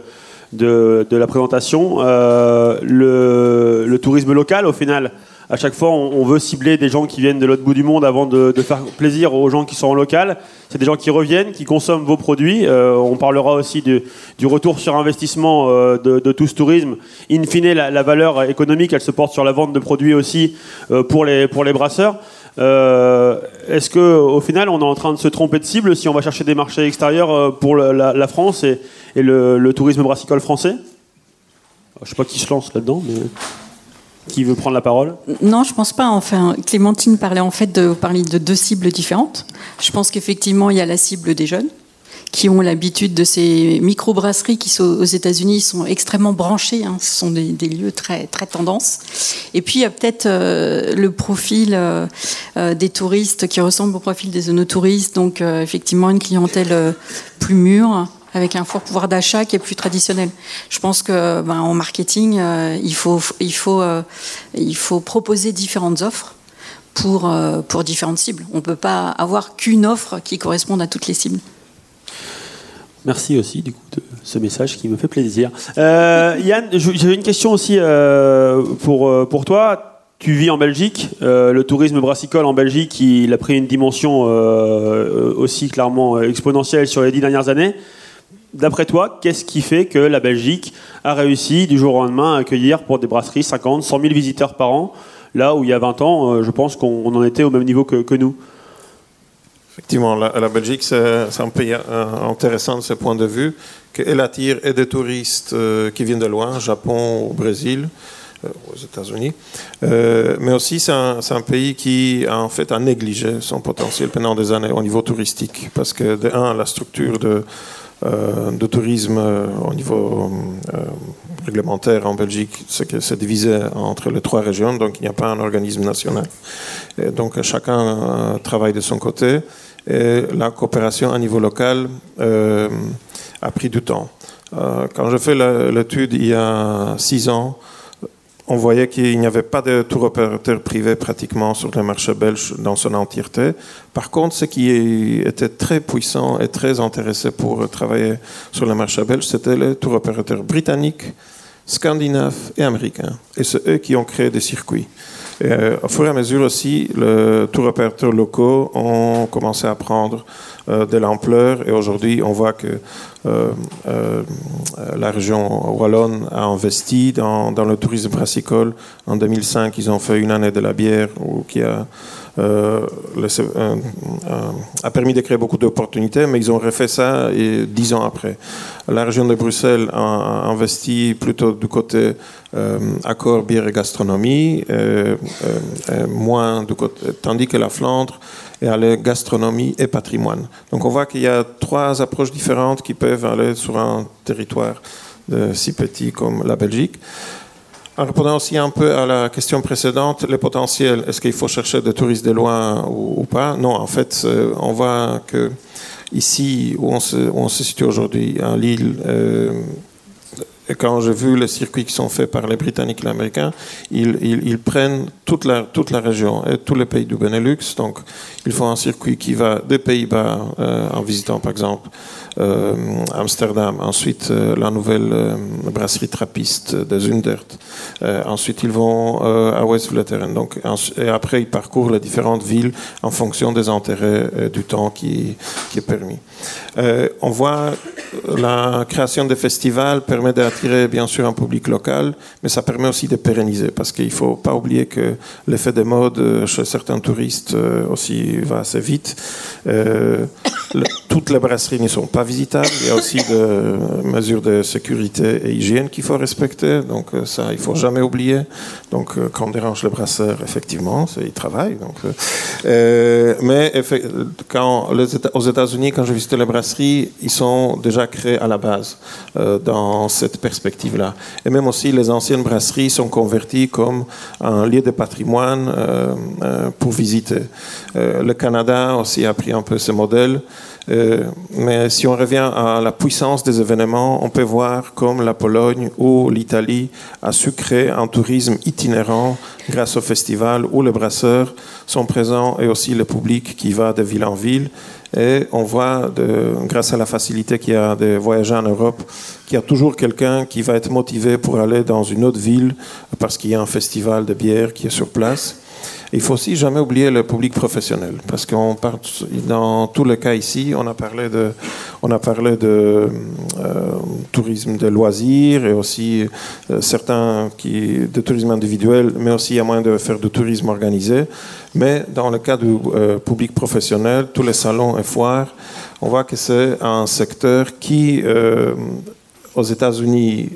de, la présentation. Euh, le, tourisme local, au final, à chaque fois, on, veut cibler des gens qui viennent de l'autre bout du monde avant de, faire plaisir aux gens qui sont en local. C'est des gens qui reviennent, qui consomment vos produits. Euh, on parlera aussi du retour sur investissement euh, de, tout ce tourisme. In fine, la, valeur économique, elle se porte sur la vente de produits aussi pour, les, pour les brasseurs. Est-ce qu'au final, on est en train de se tromper de cible si on va chercher des marchés extérieurs pour la, France et, le, tourisme brassicole français? Je ne sais pas qui se lance là-dedans, mais qui veut prendre la parole? Non, je pense pas. Enfin, Clémentine parlait en fait de deux cibles différentes. Je pense qu'effectivement, il y a la cible des jeunes qui ont l'habitude de ces micro-brasseries qui sont aux États-Unis sont extrêmement branchées. Hein. Ce sont des, lieux très, très tendance. Et puis, il y a peut-être euh, le profil euh, euh, des touristes qui ressemble au profil des zonotouristes. Donc, effectivement, une clientèle plus mûre, avec un fort pouvoir d'achat qui est plus traditionnel. Je pense que ben, en marketing, il, faut, il, faut, il faut proposer différentes offres pour, pour différentes cibles. On ne peut pas avoir qu'une offre qui corresponde à toutes les cibles. Merci aussi du coup de ce message qui me fait plaisir. Yann, j'avais une question aussi pour, pour toi. Tu vis en Belgique, le tourisme brassicole en Belgique, a pris une dimension aussi clairement exponentielle sur les dix dernières années. D'après toi, qu'est-ce qui fait que la Belgique a réussi du jour au lendemain à accueillir pour des brasseries 50, 100 000 visiteurs par an, là où il y a 20 ans, euh, je pense qu'on en était au même niveau que, nous? Effectivement, la, Belgique, c'est un pays euh, intéressant de ce point de vue, qu'elle attire des touristes euh, qui viennent de loin, Japon, au Brésil, aux États-Unis. mais aussi, c'est un, pays qui a en fait a négligé son potentiel pendant des années au niveau touristique. Parce que, de un, la structure de, de tourisme au niveau réglementaire en Belgique, c'est que c'est divisé entre les trois régions, donc il n'y a pas un organisme national. Et donc chacun travaille de son côté. La coopération à niveau local a pris du temps. quand je fais l'étude il y a six ans, on voyait qu'il n'y avait pas de tour opérateur privé pratiquement sur le marché belge dans son entièreté. Par contre, ce qui était très puissant et très intéressé pour travailler sur le marché belge, c'était les tour opérateurs britanniques, scandinaves et américains. Et c'est eux qui ont créé des circuits. Euh, au fur et à mesure aussi, les tour opérateurs locaux ont commencé à prendre euh, de l'ampleur et aujourd'hui on voit que euh, la région wallonne a investi dans, le tourisme brassicole. En 2005, ils ont fait une année de la bière qui a a permis de créer beaucoup d'opportunités, mais ils ont refait ça et dix ans après. La région de Bruxelles a investi plutôt du côté accord bière et gastronomie, moins du côté, tandis que la Flandre est allée gastronomie et patrimoine. Donc on voit qu'il y a trois approches différentes qui peuvent aller sur un territoire si petit comme la Belgique. En répondant aussi un peu à la question précédente, le potentiel, est-ce qu'il faut chercher des touristes de loin ou, pas? Non, en fait, euh, on voit que ici, où on se, situe aujourd'hui, à Lille, euh, quand j'ai vu les circuits qui sont faits par les Britanniques et les Américains, ils, prennent toute la, région et tous les pays du Benelux. Donc, ils font un circuit qui va des Pays-Bas, euh, en visitant par exemple Amsterdam, ensuite euh, la nouvelle euh, brasserie trappiste de Zundert. ensuite, ils vont à West-Vleteren. Donc, et après, ils parcourent les différentes villes en fonction des intérêts du temps qui, qui est permis. on voit la création des festivals permet d'attirer bien sûr un public local, mais ça permet aussi de pérenniser parce qu'il ne faut pas oublier que l'effet des modes chez certains touristes aussi va assez vite. toutes les brasseries ne sont pas Il y a aussi des mesures de sécurité et hygiène qu'il faut respecter. Donc euh, ça, il faut jamais oublier. Donc euh, quand on dérange le brasseur, effectivement, il travaille. Donc, euh, mais quand aux États-Unis, quand je visitais les brasseries, ils sont déjà créés à la base dans cette perspective-là. Et même aussi, les anciennes brasseries sont converties comme un lieu de patrimoine pour visiter. le Canada aussi a pris un peu ce modèle. Euh, mais si on revient à la puissance des événements, on peut voir comme la Pologne ou l'Italie a su créer un tourisme itinérant grâce au festival où les brasseurs sont présents et aussi le public qui va de ville en ville. Et on voit, grâce à la facilité qu'il y a de voyager en Europe, qu'il y a toujours quelqu'un qui va être motivé pour aller dans une autre ville parce qu'il y a un festival de bière qui est sur place. Il faut aussi jamais oublier le public professionnel, parce qu'on parle dans tous les cas ici, on a parlé de, on a parlé de euh, tourisme de loisirs et aussi euh, certains qui de tourisme individuel, mais aussi il y a moyen de faire du tourisme organisé. Mais dans le cas du euh, public professionnel, tous les salons et foires, on voit que c'est un secteur qui, aux États-Unis,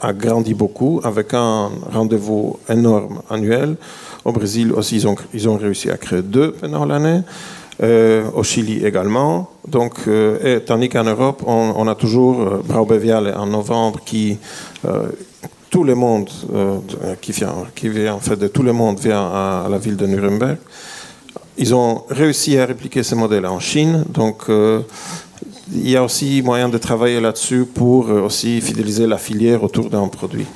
a grandi beaucoup avec un rendez-vous énorme annuel. Au Brésil aussi, ils ont, ils ont réussi à créer deux pendant l'année. Euh, au Chili également. Donc, euh, et, tandis qu'en Europe, on, a toujours euh, Braubevial en novembre qui tout le monde qui vient, qui vient en fait de tout le monde vient à, la ville de Nuremberg. Ils ont réussi à répliquer ce modèle en Chine. Donc, il y a aussi moyen de travailler là-dessus pour aussi fidéliser la filière autour d'un produit.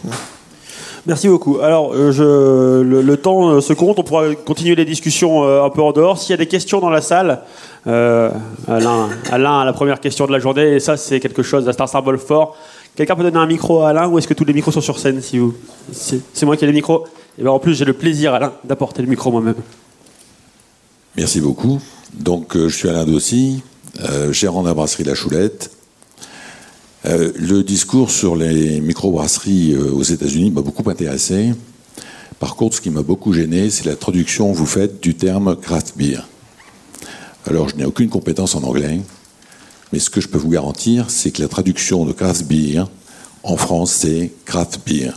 Merci beaucoup. Alors, euh, je, le, temps euh, se compte, on pourra continuer les discussions euh, un peu en dehors. S'il y a des questions dans la salle, Alain, Alain a la première question de la journée, et ça, c'est quelque chose, c'est un symbole fort. Quelqu'un peut donner un micro à Alain, ou est-ce que tous les micros sont sur scène si vous... C'est moi qui ai les micros? Et bien en plus, j'ai le plaisir, Alain, d'apporter le micro moi-même. Merci beaucoup. Donc, je suis Alain Dossi, gérant de la brasserie La Choulette. Euh, le discours sur les microbrasseries euh, aux États-Unis m'a beaucoup intéressé. Par contre, ce qui m'a beaucoup gêné, c'est la traduction que vous faites du terme craft beer. Alors, je n'ai aucune compétence en anglais, mais ce que je peux vous garantir, c'est que la traduction de craft beer en France, c'est craft beer.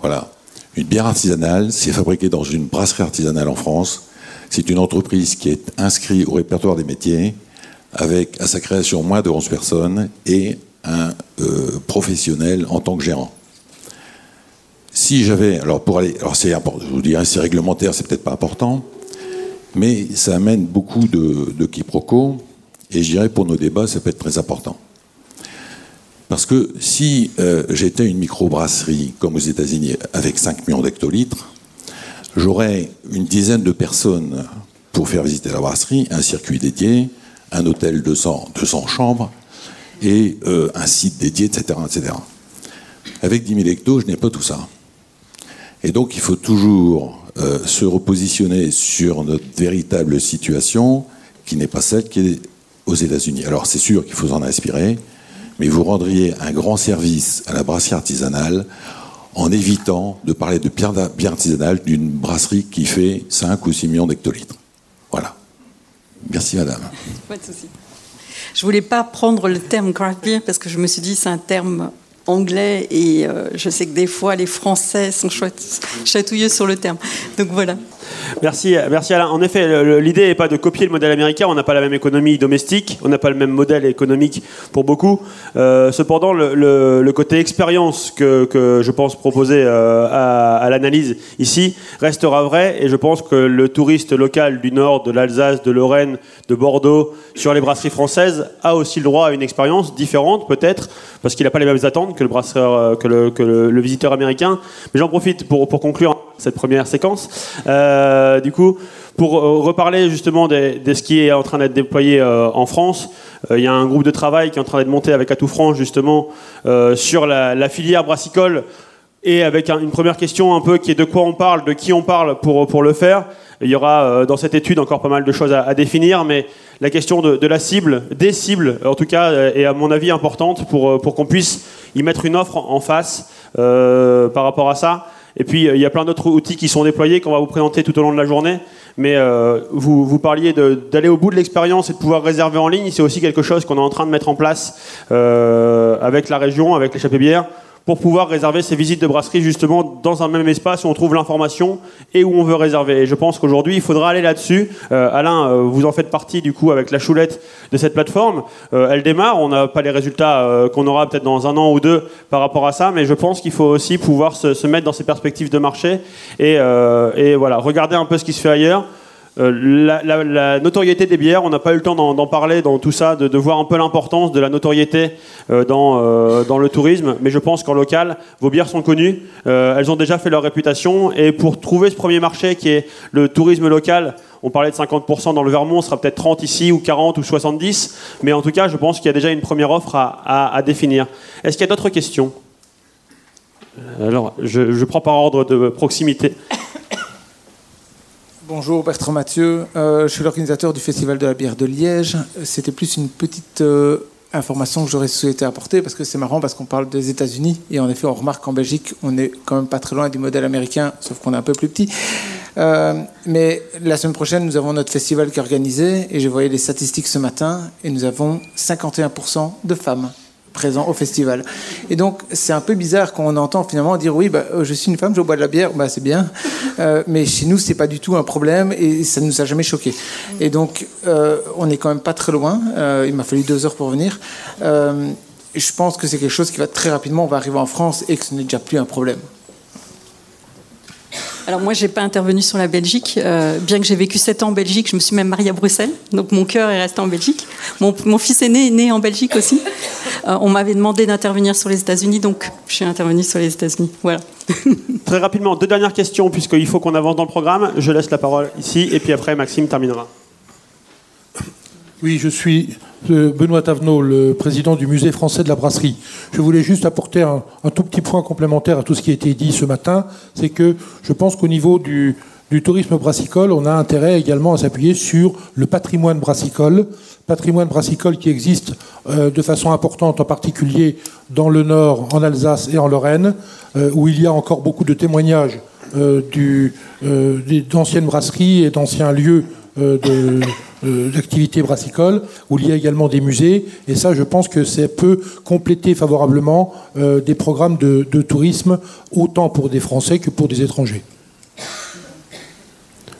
Voilà. Une bière artisanale, c'est fabriqué dans une brasserie artisanale en France. C'est une entreprise qui est inscrite au répertoire des métiers avec à sa création moins de 11 personnes et un euh, professionnel en tant que gérant. Si j'avais, alors pour aller, alors c'est je vous dirais c'est réglementaire, c'est peut-être pas important, mais ça amène beaucoup de, de quiproquos et je dirais pour nos débats ça peut être très important. Parce que si euh, j'étais une microbrasserie comme aux États-Unis avec 5 millions d'hectolitres, j'aurais une dizaine de personnes pour faire visiter la brasserie, un circuit dédié, un hôtel de 200, 200 chambres et euh, un site dédié, etc., etc. Avec 10 000 hectos, je n'ai pas tout ça. Et donc, il faut toujours euh, se repositionner sur notre véritable situation, qui n'est pas celle qui est aux États-Unis. Alors, c'est sûr qu'il faut s'en inspirer, mais vous rendriez un grand service à la brasserie artisanale en évitant de parler de bien artisanale d'une brasserie qui fait 5 ou 6 millions d'hectolitres. Voilà. Merci madame. Pas de souci. Je voulais pas prendre le terme craft beer parce que je me suis dit c'est un terme anglais et euh, je sais que des fois les Français sont chatouilleux sur le terme. Donc voilà. Merci, merci Alain. En effet, l'idée n'est pas de copier le modèle américain. On n'a pas la même économie domestique, on n'a pas le même modèle économique pour beaucoup. Euh, cependant, le, côté expérience que, je pense proposer euh, à, l'analyse ici restera vrai. Et je pense que le touriste local du nord, de l'Alsace, de Lorraine, de Bordeaux, sur les brasseries françaises, a aussi le droit à une expérience différente, peut-être, parce qu'il n'a pas les mêmes attentes que euh, le, visiteur américain. Mais j'en profite pour, pour conclure cette première séquence. Euh, du coup, pour euh, reparler justement de, ce qui est en train d'être déployé euh, en France, il y a un groupe de travail qui est en train d'être monté avec Atout France justement sur la, filière brassicole et avec une première question un peu qui est de quoi on parle, de qui on parle pour, pour le faire. Il y aura dans cette étude encore pas mal de choses à, définir, mais la question de, de, la cible, des cibles en tout cas, est à mon avis importante pour, pour qu'on puisse y mettre une offre en face par rapport à ça. Et puis, euh, il y a plein d'autres outils qui sont déployés qu'on va vous présenter tout au long de la journée. Mais euh, vous, vous parliez d'aller au bout de l'expérience et de pouvoir réserver en ligne. C'est aussi quelque chose qu'on est en train de mettre en place euh, avec la région, avec l'échappée bière pour pouvoir réserver ces visites de brasserie justement dans un même espace où on trouve l'information et où on veut réserver. Et je pense qu'aujourd'hui, il faudra aller là-dessus. Euh, Alain, euh, vous en faites partie du coup avec la choulette de cette plateforme. Euh, elle démarre, on n'a pas les résultats qu'on aura peut-être dans un an ou deux par rapport à ça, mais je pense qu'il faut aussi pouvoir se, mettre dans ces perspectives de marché et, et voilà, regarder un peu ce qui se fait ailleurs. Euh, la, notoriété des bières, on n'a pas eu le temps d'en parler dans tout ça, de, voir un peu l'importance de la notoriété euh, dans, euh, dans, le tourisme, mais je pense qu'en local, vos bières sont connues, elles ont déjà fait leur réputation, et pour trouver ce premier marché qui est le tourisme local, on parlait de 50% dans le Vermont, ce sera peut-être 30 ici, ou 40, ou 70, mais en tout cas, je pense qu'il y a déjà une première offre à, définir. Est-ce qu'il y a d'autres questions? Alors, je prends par ordre de proximité. Bonjour Bertrand Mathieu, euh, je suis l'organisateur du Festival de la bière de Liège. C'était plus une petite euh, information que j'aurais souhaité apporter parce que c'est marrant parce qu'on parle des États-Unis et en effet on remarque qu'en Belgique on est quand même pas très loin du modèle américain sauf qu'on est un peu plus petit. Euh, mais la semaine prochaine nous avons notre festival qui est organisé et je voyais les statistiques ce matin et nous avons 51% de femmes présent au festival. Et donc, c'est un peu bizarre quand on entend finalement dire oui, bah, euh, je suis une femme, je bois de la bière, bah, c'est bien. Euh, mais chez nous, c'est pas du tout un problème et ça ne nous a jamais choqué. Et donc, euh, on n'est quand même pas très loin. il m'a fallu deux heures pour venir. je pense que c'est quelque chose qui va très rapidement, on va arriver en France et que ce n'est déjà plus un problème. Alors moi, j'ai pas intervenu sur la Belgique, euh, bien que j'ai vécu 7 ans en Belgique, je me suis même mariée à Bruxelles, donc mon cœur est resté en Belgique. Mon, mon fils aîné est né en Belgique aussi. Euh, on m'avait demandé d'intervenir sur les États-Unis, donc je suis intervenue sur les États-Unis. Voilà. Très rapidement, deux dernières questions, puisqu'il faut qu'on avance dans le programme. Je laisse la parole ici, et puis après, Maxime terminera. Oui, je suis Benoît Tavenot, le président du musée français de la brasserie. Je voulais juste apporter un, tout petit point complémentaire à tout ce qui a été dit ce matin. C'est que je pense qu'au niveau du, tourisme brassicole, on a intérêt également à s'appuyer sur le patrimoine brassicole, patrimoine brassicole qui existe euh, de façon importante, en particulier dans le Nord, en Alsace et en Lorraine, euh, où il y a encore beaucoup de témoignages d'anciennes brasseries et d'anciens lieux de d'activités brassicoles, où il y a également des musées. Et ça, je pense que ça peut compléter favorablement euh, des programmes de, tourisme, autant pour des Français que pour des étrangers.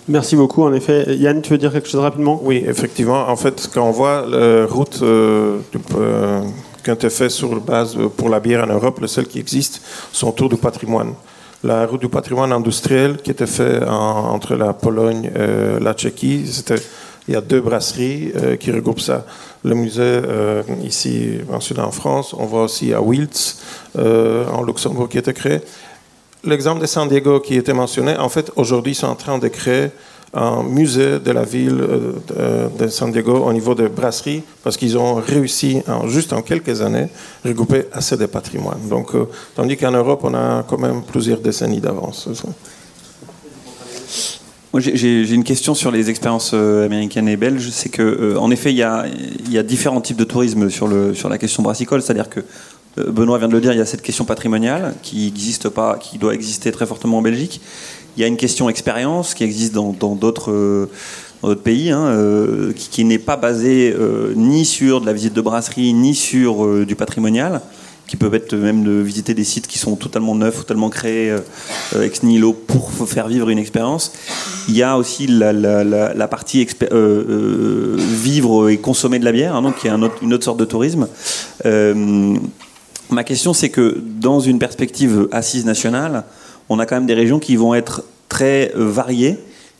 Merci beaucoup. En effet, Yann, tu veux dire quelque chose rapidement? Oui, effectivement. En fait, quand on voit la route euh, euh, qui a été faite sur base pour la bière en Europe, le seul qui existe, c'est autour du patrimoine. La route du patrimoine industriel qui était faite entre la Pologne et la Tchéquie, il y a deux brasseries euh, qui regroupent ça. Le musée euh, ici, ensuite en France, on voit aussi à Wiltz, euh, en Luxembourg, qui été créé. L'exemple de San Diego qui était mentionné, en fait, aujourd'hui, ils sont en train de créer un musée de la ville de San Diego au niveau de brasserie, parce qu'ils ont réussi, en, juste en quelques années, à regrouper assez de patrimoine. Donc, tandis qu'en Europe, on a quand même plusieurs décennies d'avance. J'ai une question sur les expériences euh, américaines et belges. C'est que, euh, en effet, il y, a, différents types de tourisme sur, sur la question brassicole. C'est-à-dire que euh, Benoît vient de le dire, il y a cette question patrimoniale qui existe pas, qui doit exister très fortement en Belgique. Il y a une question expérience qui existe dans d'autres pays, hein, qui, n'est pas basée ni sur de la visite de brasserie, ni sur du patrimonial qui peuvent être même de visiter des sites qui sont totalement neufs, totalement créés euh, ex nihilo pour faire vivre une expérience. Il y a aussi la, partie euh, euh, vivre et consommer de la bière, hein, donc qui est une autre sorte de tourisme. ma question, c'est que dans une perspective assise nationale, on a quand même des régions qui vont être très variées.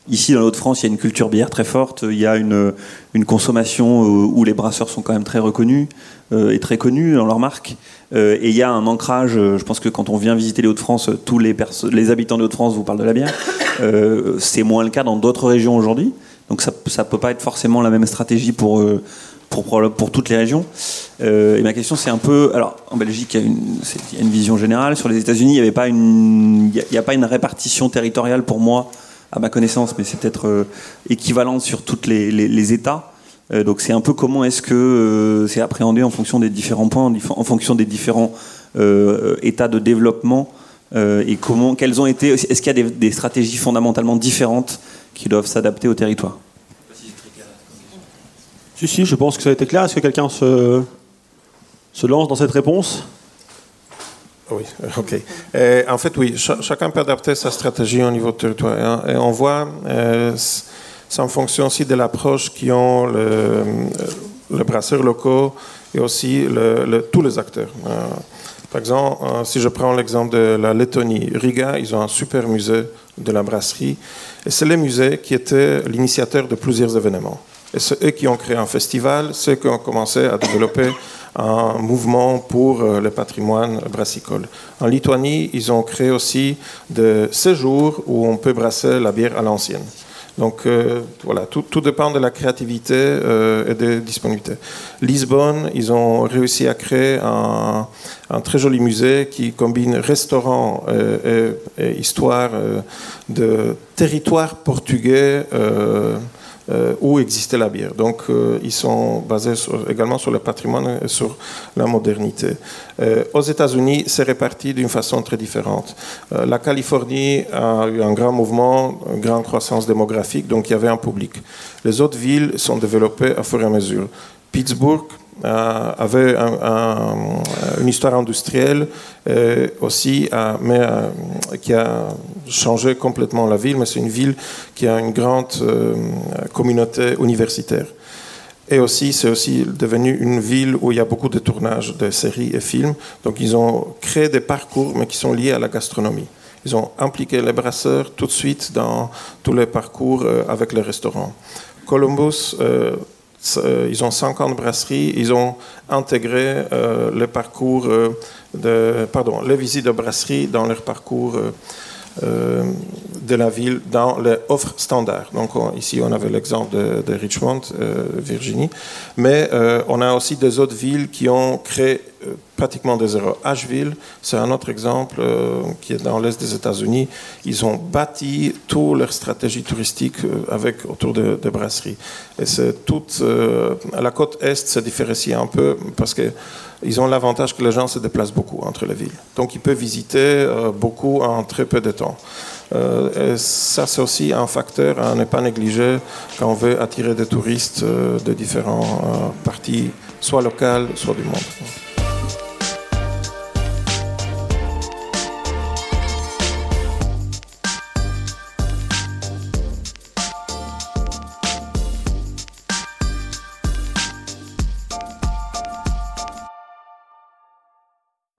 Ici, dans l'autre france il y a une culture bière très forte, il y a une, une consommation où les brasseurs sont quand même très reconnus et très connus dans leur marque. Euh, et il y a un ancrage, euh, je pense que quand on vient visiter les Hauts-de-France, tous les, habitants des Hauts-de-France vous parlent de la bière. Euh, c'est moins le cas dans d'autres régions aujourd'hui. Donc ça ne peut pas être forcément la même stratégie pour, pour, toutes les régions. et ma question, c'est un peu. Alors, en Belgique, il y, a une, y vision générale. Sur les États-Unis, il n'y une, a pas une répartition territoriale pour moi, à ma connaissance, mais c'est peut-être équivalente sur tous les, États. Euh, donc c'est un peu comment est-ce que euh, c'est appréhendé en fonction des différents points, en fonction des différents euh, états de développement et comment, quelles ont été, est-ce qu'il y a des, stratégies fondamentalement différentes qui doivent s'adapter au territoire? Si, si, je pense que ça a été clair. Est-ce que quelqu'un se, lance dans cette réponse? Oui, ok. en fait, oui, chacun peut adapter sa stratégie au niveau du territoire. Et on voit, c'est en fonction aussi de l'approche qu'ont le, le brasseur locaux et aussi le, tous les acteurs. Euh, par exemple, euh, si je prends l'exemple de la Lettonie, Riga, ils ont un super musée de la brasserie. Et c'est le musée qui était l'initiateur de plusieurs événements. Et c'est qui ont créé un festival, ceux qui ont commencé à développer un mouvement pour euh, le patrimoine brassicole. En Lituanie, ils ont créé aussi des séjours où on peut brasser la bière à l'ancienne. Donc euh, voilà, tout, dépend de la créativité euh, et de disponibilité. Lisbonne, ils ont réussi à créer un, très joli musée qui combine restaurant et, histoire de territoire portugais euh, où existait la bière. Donc, euh, ils sont basés également sur le patrimoine et sur la modernité. Euh, aux États-Unis, c'est réparti d'une façon très différente. la Californie a eu un grand mouvement, une grande croissance démographique, donc il y avait un public. Les autres villes sont développées à fur et à mesure. Pittsburgh, euh, avait une histoire industrielle euh, aussi, euh, mais qui a changé complètement la ville. Mais c'est une ville qui a une grande communauté universitaire. Et aussi, c'est aussi devenu une ville où il y a beaucoup de tournages de séries et films. Donc, ils ont créé des parcours, mais qui sont liés à la gastronomie. Ils ont impliqué les brasseurs tout de suite dans tous les parcours avec les restaurants. Columbus, ils ont 50 brasseries, ils ont intégré euh, le parcours euh, de, pardon, les visites de brasseries dans leur parcours de la ville dans les offres standards. Donc ici, on avait l'exemple de, Richmond, Virginie, mais on a aussi des autres villes qui ont créé pratiquement des zéro. Asheville, c'est un autre exemple euh, qui est dans l'est des États-Unis. Ils ont bâti toute leur stratégie touristique euh, avec autour de, brasseries. Et c'est toute euh, la côte est se différencie un peu parce que ils ont l'avantage que les gens se déplacent beaucoup entre les villes. Donc ils peuvent visiter beaucoup en très peu de temps. et ça, c'est aussi un facteur à ne pas négliger quand on veut attirer des touristes de différentes parties, soit locales, soit du monde.